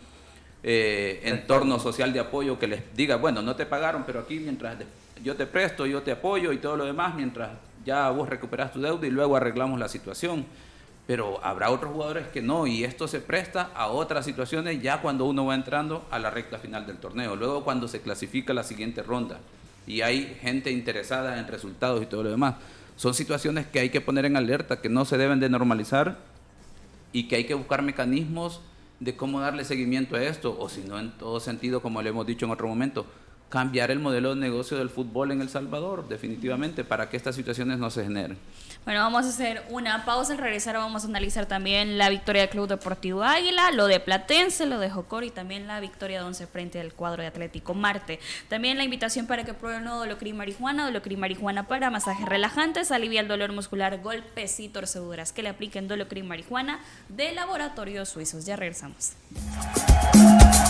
F: eh, entorno social de apoyo que les diga, bueno, no te pagaron, pero aquí mientras yo te presto, yo te apoyo y todo lo demás mientras ya vos recuperas tu deuda y luego arreglamos la situación. Pero habrá otros jugadores que no, y esto se presta a otras situaciones ya cuando uno va entrando a la recta final del torneo, luego cuando se clasifica la siguiente ronda y hay gente interesada en resultados y todo lo demás. Son situaciones que hay que poner en alerta, que no se deben de normalizar y que hay que buscar mecanismos de cómo darle seguimiento a esto, o si no, en todo sentido, como le hemos dicho en otro momento, cambiar el modelo de negocio del fútbol en El Salvador, definitivamente, para que estas situaciones no se generen.
C: Bueno, vamos a hacer una pausa. Al regresar vamos a analizar también la victoria del Club Deportivo Águila, lo de Platense, lo de Jocor y también la victoria de 11 frente al cuadro de Atlético Marte. También la invitación para que prueben nuevo Dolocrin Marihuana, Dolocrin Marihuana para masajes relajantes, alivia el dolor muscular, golpes y torceduras. Que le apliquen Dolocrin Marihuana de laboratorios suizos. Ya regresamos.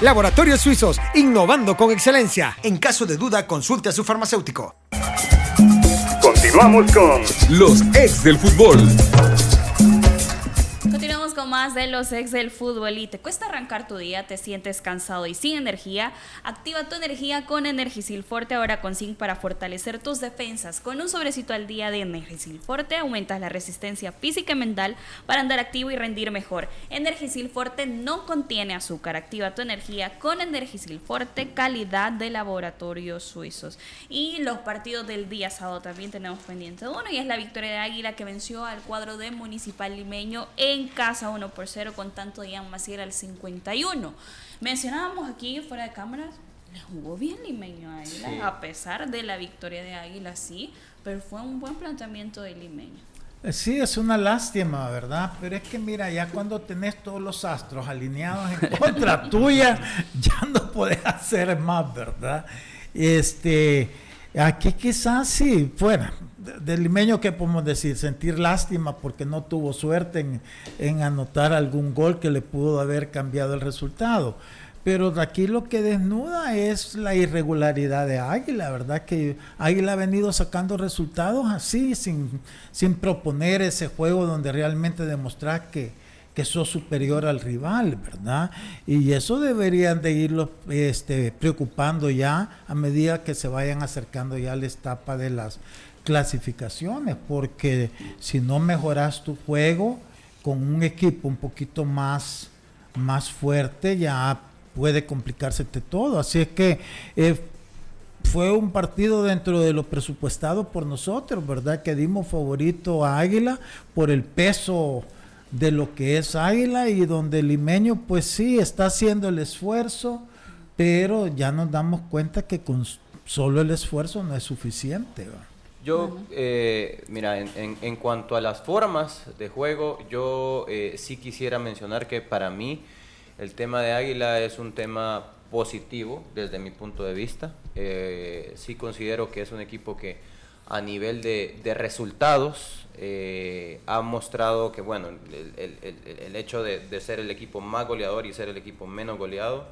G: Laboratorios Suizos, innovando con excelencia. En caso de duda, consulte a su farmacéutico.
A: Continuamos con los ex del fútbol.
C: Con más de los ex del fútbol y te cuesta arrancar tu día, te sientes cansado y sin energía. Activa tu energía con Energisil Forte, ahora con zinc para fortalecer tus defensas. Con un sobrecito al día de Energisil Forte aumentas la resistencia física y mental para andar activo y rendir mejor. Energisil Forte no contiene azúcar. Activa tu energía con Energisil Forte, calidad de laboratorios suizos. Y los partidos del día sábado también tenemos pendiente uno y es la victoria de Águila que venció al cuadro de Municipal Limeño en casa 1 por 0 con tanto de Ian Maciel al 51. Mencionábamos aquí fuera de cámaras, le jugó bien Limeño a
E: Sí.
C: a pesar de la victoria de Águila, sí, pero fue un buen planteamiento de Limeño.
D: Eh, Sí, es una lástima, ¿verdad? Pero es que mira, ya cuando tenés todos los astros alineados en <laughs> contra tuya, ya no podés hacer más, ¿verdad? Este, aquí quizás sí, fuera. De- Del limeño, ¿qué podemos decir? Sentir lástima porque no tuvo suerte en, anotar algún gol que le pudo haber cambiado el resultado. Pero aquí lo que desnuda es la irregularidad de Águila, ¿verdad? Que Águila ha venido sacando resultados así, sin, proponer ese juego donde realmente demostrar que, que sos superior al rival, ¿verdad? Y eso deberían de irlo este, preocupando ya a medida que se vayan acercando ya a la etapa de las clasificaciones, porque si no mejoras tu juego con un equipo un poquito más, más fuerte, ya puede complicársete todo. Así es que eh, fue un partido dentro de lo presupuestado por nosotros, ¿verdad? Que dimos favorito a Águila por el peso de lo que es Águila y donde limeño pues sí está haciendo el esfuerzo, pero ya nos damos cuenta que con solo el esfuerzo no es suficiente. ¿va?
E: Yo, eh, mira, en, en- en cuanto a las formas de juego, yo eh, sí quisiera mencionar que para mí el tema de Águila es un tema positivo desde mi punto de vista. Eh, sí considero que es un equipo que a nivel de, de resultados eh, ha mostrado que, bueno, el, el- el- el hecho de, de ser el equipo más goleador y ser el equipo menos goleado,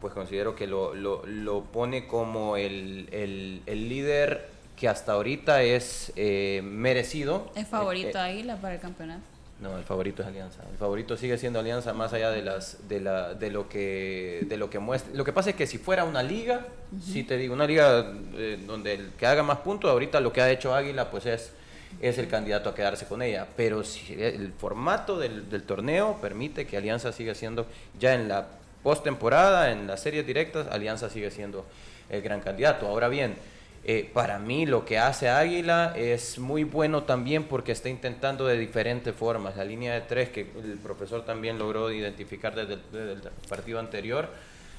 E: pues considero que lo, lo- lo pone como el, el- el líder que hasta ahorita es eh, merecido.
C: ¿Es favorito
E: Eh,
C: Águila para el campeonato?
E: No, el favorito es Alianza. El favorito sigue siendo Alianza más allá de las de la de lo que de lo que muestra. Lo que pasa es que si fuera una liga, si te digo, una liga eh, donde el que haga más puntos, ahorita lo que ha hecho Águila pues es es el candidato a quedarse con ella. Pero si el formato del, del torneo permite que Alianza siga siendo ya en la postemporada, en las series directas, Alianza sigue siendo el gran candidato. Ahora bien, eh, para mí lo que hace Águila es muy bueno también porque está intentando de diferentes formas. La línea de tres que el profesor también logró identificar desde el, partido anterior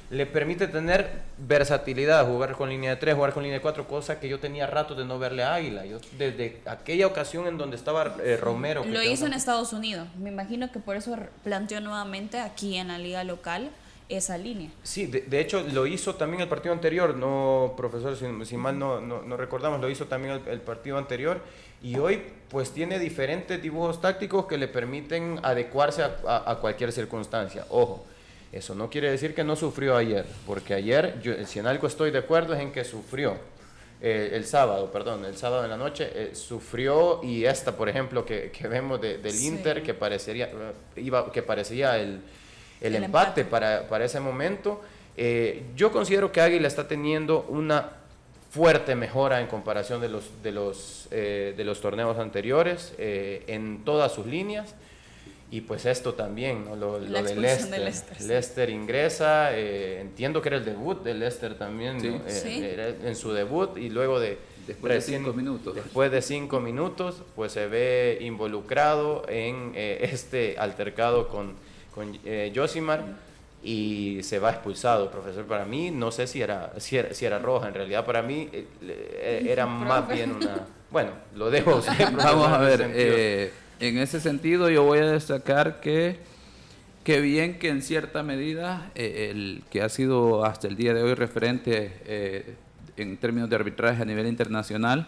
E: le permite tener versatilidad, jugar con línea de tres, jugar con línea de cuatro, cosa que yo tenía rato de no verle a Águila. Yo, desde aquella ocasión en donde estaba eh, Romero.
C: Lo hizo en Estados Unidos. Me imagino que por eso planteó nuevamente aquí en la liga local esa línea.
E: Sí, de, hecho lo hizo también el partido anterior, no, profesor, si, mal no, no, recordamos, lo hizo también el, partido anterior y hoy pues tiene diferentes dibujos tácticos que le permiten adecuarse a, cualquier circunstancia. Ojo, eso no quiere decir que no sufrió ayer, porque ayer, yo, si en algo estoy de acuerdo es en que sufrió. Eh, el sábado, perdón, el sábado en la noche, eh, sufrió y esta, por ejemplo, que, que vemos del Inter, que parecería, iba, que parecía el, el, empate, Para, para, ese momento. Eh, yo considero que Águila está teniendo una fuerte mejora en comparación de los, de los, eh, de los torneos anteriores eh, en todas sus líneas. Y pues esto también, lo, lo de Leicester. Leicester. ingresa, entiendo que era el debut de Leicester también, en su debut y luego de...
F: Después de cinco minutos.
E: Después de cinco minutos, pues se ve involucrado en este altercado con, con eh, Josimar y se va expulsado, profesor. Para mí, no sé si era, si era, roja, en realidad para mí eh, eh, era más bien una... Bueno, lo dejo. <laughs>
F: Vamos a ver, eh, en ese sentido yo voy a destacar que, que bien que en cierta medida el que ha sido hasta el día de hoy referente en términos de arbitraje a nivel internacional, eh,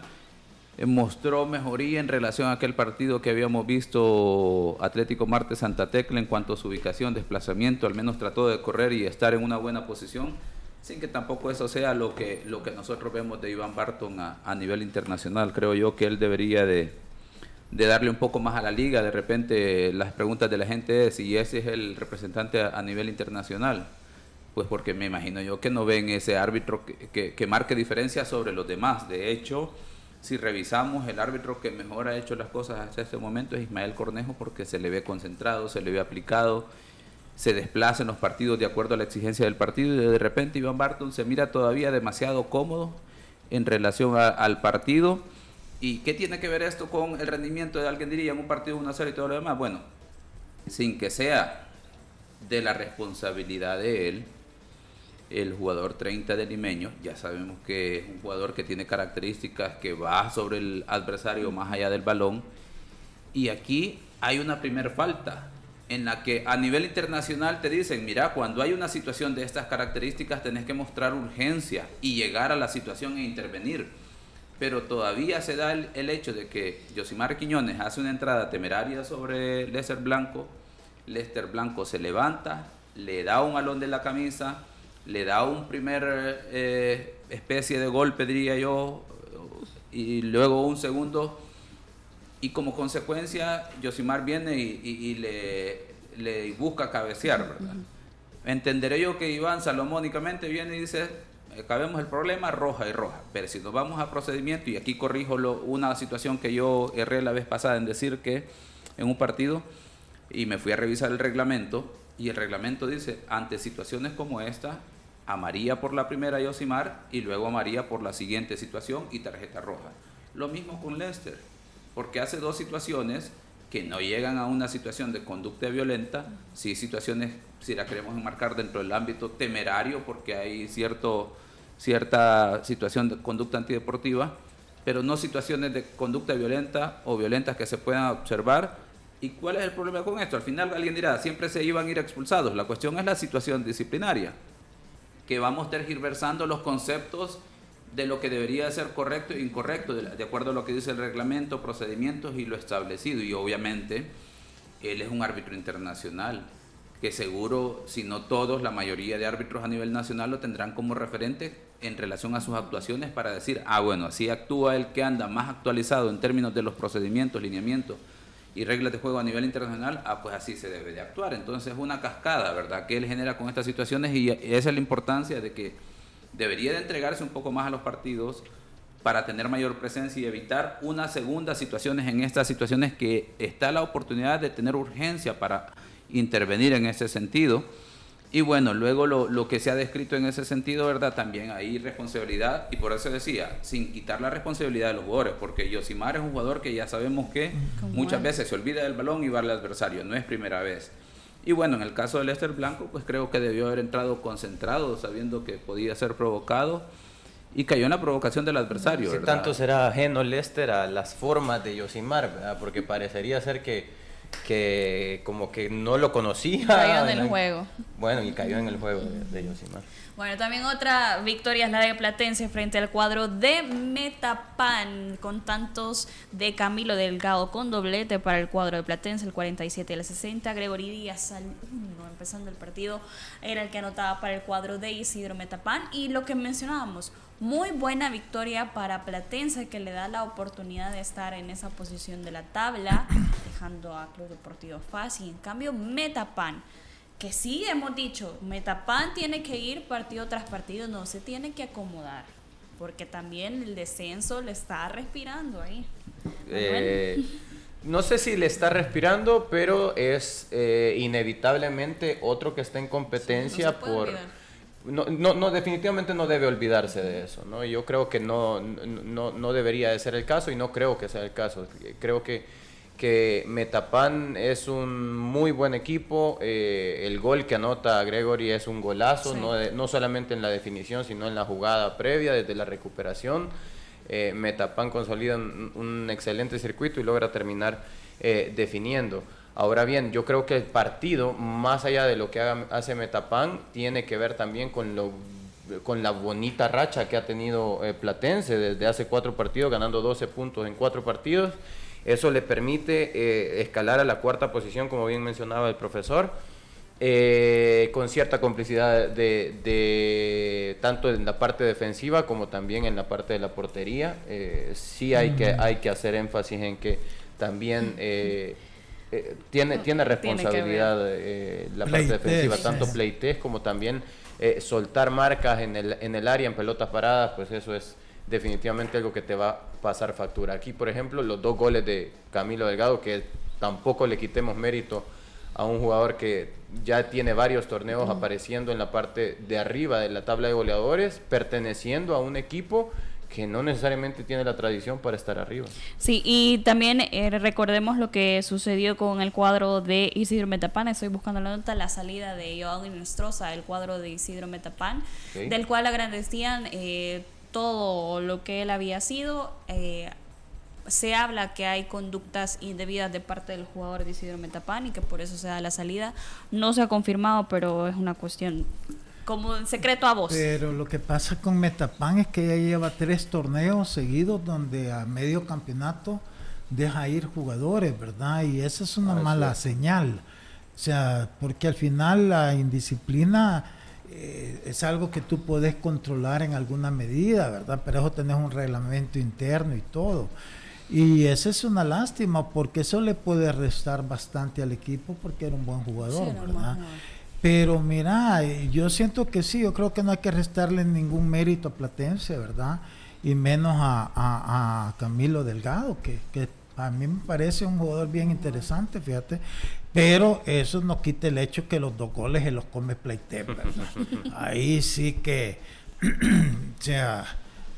F: mostró mejoría en relación a aquel partido que habíamos visto Atlético Marte Santa Tecla en cuanto a su ubicación, desplazamiento, al menos trató de correr y estar en una buena posición, sin que tampoco eso sea lo que, lo que nosotros vemos de Iván Barton a, nivel internacional. Creo yo que él debería de, darle un poco más a la liga. De repente las preguntas de la gente es si ese es el representante a, nivel internacional. Pues porque me imagino yo que no ven ese árbitro que, que marque diferencia sobre los demás. De hecho, si revisamos, el árbitro que mejor ha hecho las cosas hasta este momento es Ismael Cornejo porque se le ve concentrado, se le ve aplicado, se desplaza en los partidos de acuerdo a la exigencia del partido y de repente Iván Barton se mira todavía demasiado cómodo en relación al partido. ¿Y qué tiene que ver esto con el rendimiento de alguien diría en un partido 1-0 y todo lo demás? Bueno, sin que sea de la responsabilidad de él, el jugador 30 de Limeño, ya sabemos que es un jugador que tiene características que va sobre el adversario más allá del balón. Y aquí hay una primera falta en la que a nivel internacional te dicen, mira, cuando hay una situación de estas características tenés que mostrar urgencia y llegar a la situación e intervenir. Pero todavía se da el, hecho de que Josimar Quiñones hace una entrada temeraria sobre Lester Blanco, Lester Blanco se levanta, le da un alón de la camisa, le da un primer eh, especie de golpe, diría yo, y luego un segundo, y como consecuencia Yosimar viene y, le, le, busca cabecear, ¿verdad? Entenderé yo que Iván salomónicamente viene y dice, acabemos el problema roja y roja, pero si nos vamos a procedimiento, y aquí corrijo lo, una situación que yo erré la vez pasada en decir que en un partido, y me fui a revisar el reglamento, y el reglamento dice, ante situaciones como esta, a María por la primera Yosimar y luego a María por la siguiente situación y tarjeta roja. Lo mismo con Lester, porque hace dos situaciones que no llegan a una situación de conducta violenta, sí situaciones, si la queremos enmarcar dentro del ámbito temerario, porque hay cierto, cierta situación de conducta antideportiva, pero no situaciones de conducta violenta o violentas que se puedan observar. ¿Y cuál es el problema con esto? Al final alguien dirá, siempre se iban a ir expulsados. La cuestión es la situación disciplinaria que vamos tergiversando los conceptos de lo que debería ser correcto e incorrecto, de, acuerdo a lo que dice el reglamento, procedimientos y lo establecido. Y obviamente él es un árbitro internacional, que seguro, si no todos, la mayoría de árbitros a nivel nacional lo tendrán como referente en relación a sus actuaciones para decir, ah, bueno, así actúa el que anda más actualizado en términos de los procedimientos, lineamientos y reglas de juego a nivel internacional, ah, pues así se debe de actuar. Entonces es una cascada, ¿verdad? Que él genera con estas situaciones y esa es la importancia de que debería de entregarse un poco más a los partidos para tener mayor presencia y evitar unas segundas situaciones en estas situaciones que está la oportunidad de tener urgencia para intervenir en ese sentido y bueno, luego lo, lo, que se ha descrito en ese sentido, ¿verdad? También hay responsabilidad, y por eso decía, sin quitar la responsabilidad de los jugadores, porque Yosimar es un jugador que ya sabemos que muchas veces se olvida del balón y va al adversario, no es primera vez. Y bueno, en el caso de Lester Blanco, pues creo que debió haber entrado concentrado, sabiendo que podía ser provocado, y cayó en la provocación del adversario.
E: Si tanto será ajeno Lester a las formas de Yosimar, ¿verdad? Porque parecería ser que que como que no lo conocía.
C: Cayó en el juego.
E: Bueno, y cayó en el juego de, de Yosimar.
C: Bueno, también otra victoria es la de Platense frente al cuadro de Metapan, con tantos de Camilo Delgado con doblete para el cuadro de Platense, el 47 y el 60. Gregory Díaz al 1, empezando el partido, era el que anotaba para el cuadro de Isidro Metapan. Y lo que mencionábamos, muy buena victoria para Platense, que le da la oportunidad de estar en esa posición de la tabla, dejando a Club Deportivo fácil. En cambio, Metapan que sí hemos dicho, Metapan tiene que ir partido tras partido, no se tiene que acomodar, porque también el descenso le está respirando ahí.
E: Eh, no sé si le está respirando, pero es eh, inevitablemente otro que está en competencia por... No, no, no, definitivamente no debe olvidarse de eso, ¿no? Yo creo que no, no, no debería de ser el caso y no creo que sea el caso. Creo que que Metapan es un muy buen equipo. Eh, el gol que anota Gregory es un golazo, no, no, solamente en la definición, sino en la jugada previa, desde la recuperación. Eh, Metapan consolida un, excelente circuito y logra terminar eh, definiendo. Ahora bien, yo creo que el partido, más allá de lo que hace Metapan, tiene que ver también con lo con la bonita racha que ha tenido Platense desde hace cuatro partidos, ganando 12 puntos en cuatro partidos eso le permite eh, escalar a la cuarta posición, como bien mencionaba el profesor, eh, con cierta complicidad de, tanto en la parte defensiva como también en la parte de la portería. Eh, sí hay que, hay que hacer énfasis en que también tiene, tiene responsabilidad la parte defensiva, tanto playtest como también soltar marcas en el, en el área, en pelotas paradas, pues eso es definitivamente algo que te va a pasar factura. Aquí, por ejemplo, los dos goles de Camilo Delgado, que tampoco le quitemos mérito a un jugador que ya tiene varios torneos apareciendo en la parte de arriba de la tabla de goleadores, perteneciendo a un equipo que no necesariamente tiene la tradición para estar arriba.
C: Sí, y también eh, recordemos lo que sucedió con el cuadro de Isidro Metapan. Estoy buscando la nota, la salida de Joaquín Nestroza, el cuadro de Isidro Metapan, del cual agradecían eh, todo lo que él había sido. Eh, se habla que hay conductas indebidas de parte del jugador de Isidro Metapan y que por eso se da la salida. No se ha confirmado, pero es una cuestión como un secreto a voz.
D: Pero lo que pasa con Metapan es que ya lleva tres torneos seguidos donde a medio campeonato deja ir jugadores, ¿verdad? Y esa es una mala señal. O sea, porque al final la indisciplina eh, es algo que tú puedes controlar en alguna medida, ¿verdad? Pero eso tenés un reglamento interno y todo. Y esa es una lástima porque eso le puede restar bastante al equipo porque era un buen jugador, ¿verdad? Pero mira, yo siento que sí, yo creo que no hay que restarle ningún mérito a Platense, ¿verdad? Y menos a, a, Camilo Delgado, que, que a mí me parece un jugador bien interesante, fíjate. Pero eso no quita el hecho que los dos goles se los come Playtep, <laughs> Ahí sí que, <clears throat> o sea,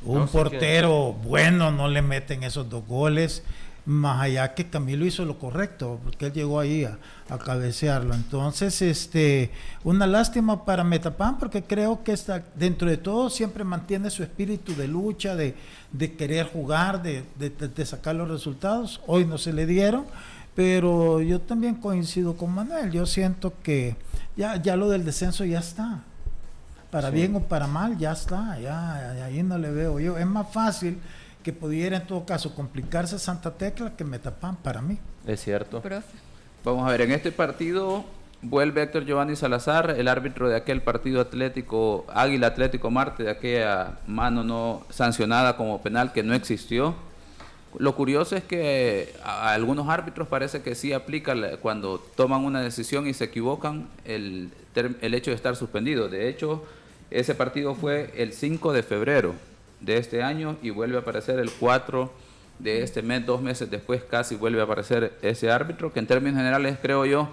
D: un portero bueno no le meten esos dos goles, más allá que Camilo hizo lo correcto, porque él llegó ahí a, cabecearlo. Entonces, este, una lástima para Metapan, porque creo que está, dentro de todo siempre mantiene su espíritu de lucha, de, querer jugar, de, de sacar los resultados. Hoy no se le dieron pero yo también coincido con Manuel, yo siento que ya, ya lo del descenso ya está. Para bien o para mal, ya está, ya, ahí no le veo yo. Es más fácil que pudiera en todo caso complicarse Santa Tecla que Metapan para mí.
E: Es cierto.
F: Vamos a ver, en este partido vuelve Héctor Giovanni Salazar, el árbitro de aquel partido atlético, Águila Atlético Marte, de aquella mano no sancionada como penal que no existió Lo curioso es que a, algunos árbitros parece que sí aplica cuando toman una decisión y se equivocan el, el hecho de estar suspendido. De hecho, ese partido fue el 5 de febrero de este año y vuelve a aparecer el 4 de este mes, dos meses después casi vuelve a aparecer ese árbitro, que en términos generales creo yo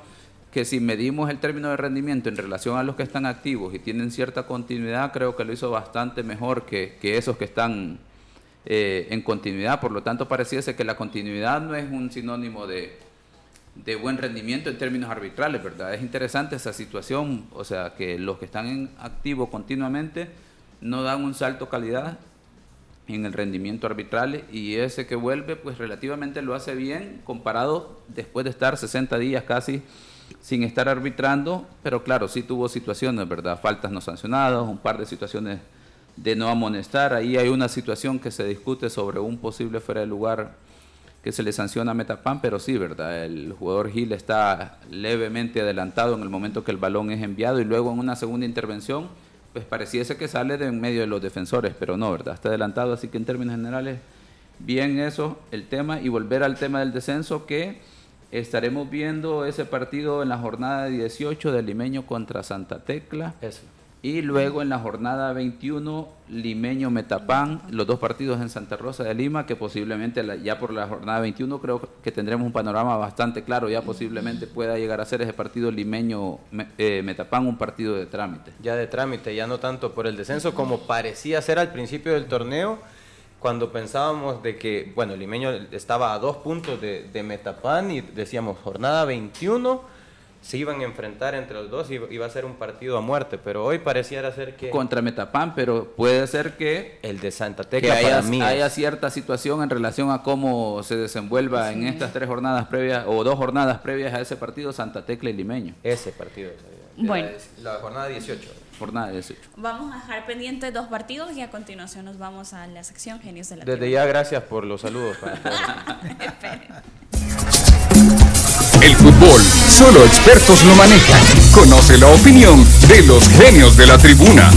F: que si medimos el término de rendimiento en relación a los que están activos y tienen cierta continuidad, creo que lo hizo bastante mejor que, que esos que están eh, en continuidad. Por lo tanto, pareciese que la continuidad no es un sinónimo de, de buen rendimiento en términos arbitrales, ¿verdad? Es interesante esa situación, o sea, que los que están en activo continuamente no dan un salto calidad en el rendimiento arbitral y ese que vuelve pues relativamente lo hace bien comparado después de estar 60 días casi sin estar arbitrando, pero claro, sí tuvo situaciones, ¿verdad? Faltas no sancionadas, un par de situaciones de no amonestar. Ahí hay una situación que se discute sobre un posible fuera de lugar que se le sanciona a Metapan, pero sí, ¿verdad? El jugador Gil está levemente adelantado en el momento que el balón es enviado y luego en una segunda intervención, pues pareciese que sale de en medio de los defensores, pero no, ¿verdad? Está adelantado, así que en términos generales, bien eso, el tema, y volver al tema del descenso que estaremos viendo ese partido en la jornada 18 del Limeño contra Santa Tecla. Eso. Y luego en la jornada 21, Limeño Metapán, los dos partidos en Santa Rosa de Lima, que posiblemente ya por la jornada 21 creo que tendremos un panorama bastante claro, ya posiblemente pueda llegar a ser ese partido Limeño eh, Metapán un partido de trámite.
E: Ya de trámite, ya no tanto por el descenso como parecía ser al principio del torneo, cuando pensábamos de que, bueno, Limeño estaba a dos puntos de, de Metapán y decíamos jornada 21 se iban a enfrentar entre los dos y iba a ser un partido a muerte, pero hoy pareciera ser que...
F: Contra Metapan, pero puede ser que...
E: El de Santa Tecla
F: haya, haya cierta situación en relación a cómo se desenvuelva en estas tres jornadas previas o dos jornadas previas a ese partido Santa Tecla y Limeño.
E: Ese partido.
C: Bueno.
E: La, jornada 18.
F: Jornada 18.
C: Vamos a dejar pendientes dos partidos y a continuación nos vamos a la sección Genios de la
E: Desde ya gracias por los saludos. <laughs>
A: El fútbol, solo expertos lo manejan. Conoce la opinión de los genios de la tribuna.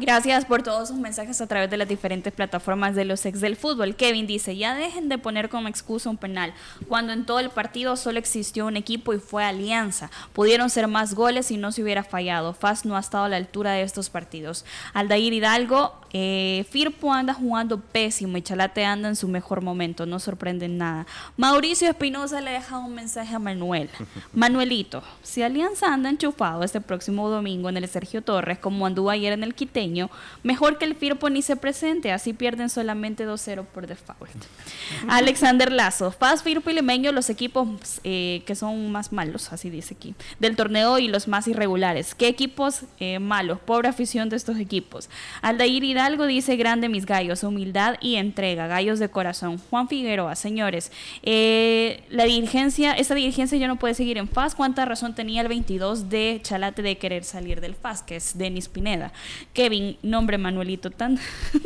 C: Gracias por todos sus mensajes a través de las diferentes plataformas de los ex del fútbol. Kevin dice, ya dejen de poner como excusa un penal, cuando en todo el partido solo existió un equipo y fue Alianza. Pudieron ser más goles y no se hubiera fallado. FAS no ha estado a la altura de estos partidos. Aldair Hidalgo, eh, Firpo anda jugando pésimo y Chalate anda en su mejor momento, no sorprende nada. Mauricio Espinosa le deja un mensaje a Manuel. <laughs> Manuelito, si Alianza anda enchufado este próximo domingo en el Sergio Torres, como anduvo ayer en el Quiteño, mejor que el Firpo ni se presente, así pierden solamente 2-0 por default. <laughs> Alexander Lazo, Faz, Firpo y Limeño, los equipos eh, que son más malos, así dice aquí, del torneo y los más irregulares. ¿Qué equipos eh, malos? Pobre afición de estos equipos. Aldair Hidalgo dice, grande mis gallos, humildad y entrega, gallos de corazón. Juan Figueroa, señores, eh, la dirigencia, esta dirigencia ya no puede seguir en FAS. ¿Cuánta razón tenía el 22 de Chalate de querer salir del FAS, que es Denis Pineda? Kevin, nombre Manuelito, tan,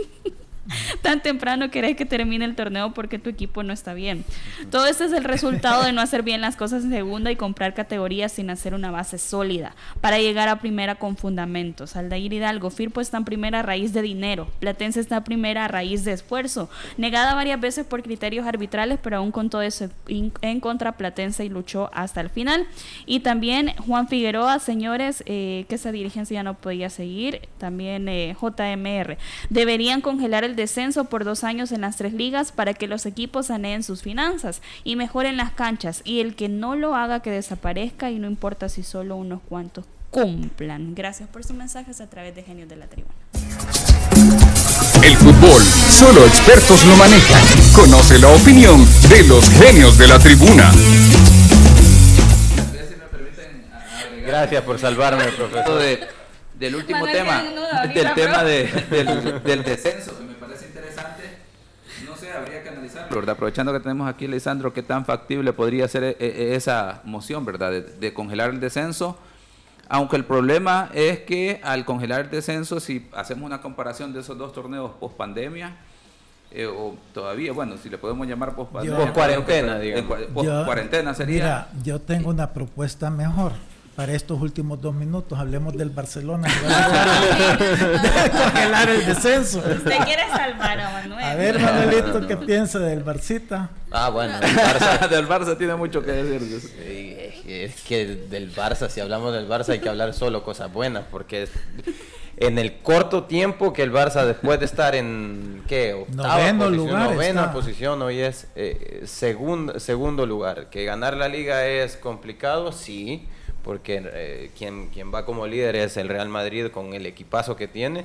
C: <laughs> <laughs> tan temprano querés que termine el torneo porque tu equipo no está bien. Todo esto es el resultado de no hacer bien las cosas en segunda y comprar categorías sin hacer una base sólida para llegar a primera con fundamentos. Aldair Hidalgo, Firpo está en primera a raíz de dinero, Platense está en primera a raíz de esfuerzo, negada varias veces por criterios arbitrales, pero aún con todo eso en contra Platense y luchó hasta el final. Y también Juan Figueroa, señores, eh, que esa dirigencia ya no podía seguir, también eh, JMR, deberían congelar el descenso por dos años en las tres ligas para que los equipos saneen sus finanzas y mejoren las canchas y el que no lo haga que desaparezca y no importa si solo unos cuantos cumplan. Gracias por sus mensajes a través de Genios de la Tribuna.
A: El fútbol, solo expertos lo manejan. Conoce la opinión de los genios de la tribuna.
E: Gracias por salvarme, profesor.
F: del último tema, del tema <laughs> del descenso habría que analizarlo, ¿verdad? Aprovechando que tenemos aquí, Lisandro, qué tan factible podría ser eh, eh, esa moción, ¿verdad? De, congelar el descenso. Aunque el problema es que al congelar el descenso, si hacemos una comparación de esos dos torneos post pandemia, eh, o todavía, bueno, si le podemos llamar post
E: cuarentena, digamos.
F: cuarentena sería.
D: Mira, yo tengo una propuesta mejor. Para estos últimos dos minutos hablemos del Barcelona. de <laughs> congelar el descenso.
C: Usted quiere salvar a Manuel.
D: A ver, Manuelito, ¿qué <laughs> piensa del Barcita?
E: Ah, bueno,
F: el Barça. <laughs> del Barça tiene mucho que decir.
E: Es que del Barça, si hablamos del Barça hay que hablar solo cosas buenas, porque en el corto tiempo que el Barça después de estar en ¿qué? octava
D: noveno
E: posición,
D: lugar
E: novena posición hoy es eh, segundo, segundo lugar que ganar la liga es complicado sí porque eh, quien, quien va como líder es el Real Madrid con el equipazo que tiene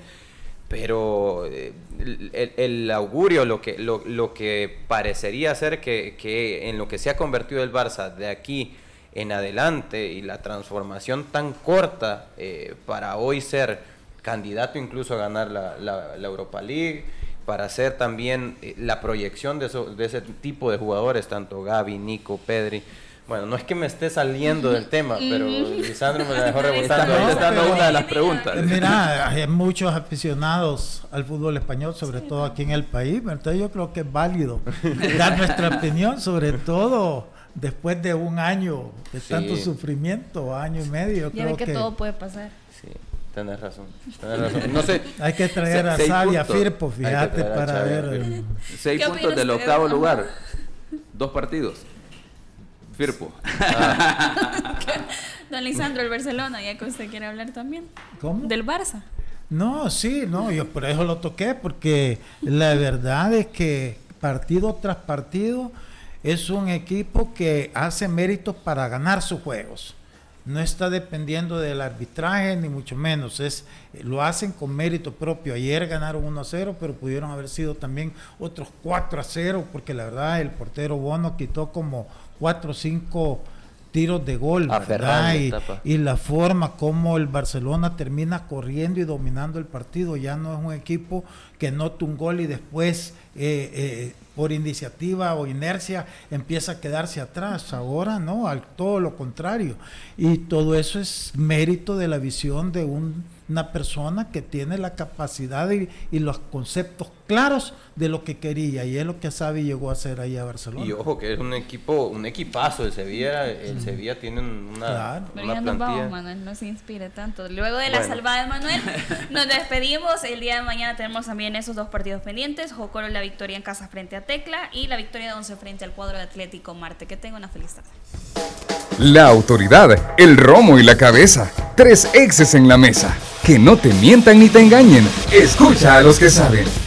E: pero eh, el, el, augurio lo que lo, lo que parecería ser que, que en lo que se ha convertido el Barça de aquí en adelante y la transformación tan corta eh, para hoy ser candidato incluso a ganar la, la, Europa League, para hacer también la proyección de, de, ese tipo de jugadores, tanto Gaby, Nico, Pedri. Bueno, no es que me esté saliendo del tema, pero Lisandro me la dejó <laughs> rebotando.
F: Está una de las preguntas.
D: Eh, mira, <laughs> hay muchos aficionados al fútbol español, sobre todo aquí en el país, entonces yo creo que es válido dar nuestra opinión, sobre todo después de un año de tanto sufrimiento, año y medio.
C: Ya creo que, que todo puede pasar.
E: Sí. Tienes razón, razón. No sé. <laughs>
D: Hay que traer a Sabia Firpo, fíjate, para ver.
F: Seis puntos del octavo lugar. Dos partidos. Firpo.
C: Ah. <laughs> Don Lisandro, el Barcelona, ya que usted quiere hablar también.
D: ¿Cómo?
C: Del Barça.
D: No, sí, no, yo por eso lo toqué, porque la verdad es que partido tras partido es un equipo que hace méritos para ganar sus juegos no está dependiendo del arbitraje, ni mucho menos. Es, lo hacen con mérito propio. Ayer ganaron 1 a 0, pero pudieron haber sido también otros 4 a 0, porque la verdad el portero Bono quitó como 4 o 5 tiros de gol, ¿verdad? Y, y, la forma como el Barcelona termina corriendo y dominando el partido. Ya no es un equipo que nota un gol y después eh, eh, por iniciativa o inercia empieza a quedarse atrás. Ahora no, al todo lo contrario. Y todo eso es mérito de la visión de una persona que tiene la capacidad y, los conceptos claros de lo que quería y es lo que Xavi llegó a hacer ahí a Barcelona.
E: Y ojo que es un equipo, un equipazo el Sevilla, el Sevilla tiene una,
C: claro. una nos vamos, Manuel, no se inspire tanto. Luego de la salvada de Manuel, <laughs> nos despedimos. El día de mañana tenemos también esos dos partidos pendientes. Jocoro la victoria en casa frente a Tecla y la victoria de 11 frente al cuadro de Atlético Marte. Que tenga una feliz tarde.
A: La autoridad, el romo y la cabeza. Tres exes en la mesa. Que no te mientan ni te engañen. Escucha a los que saben.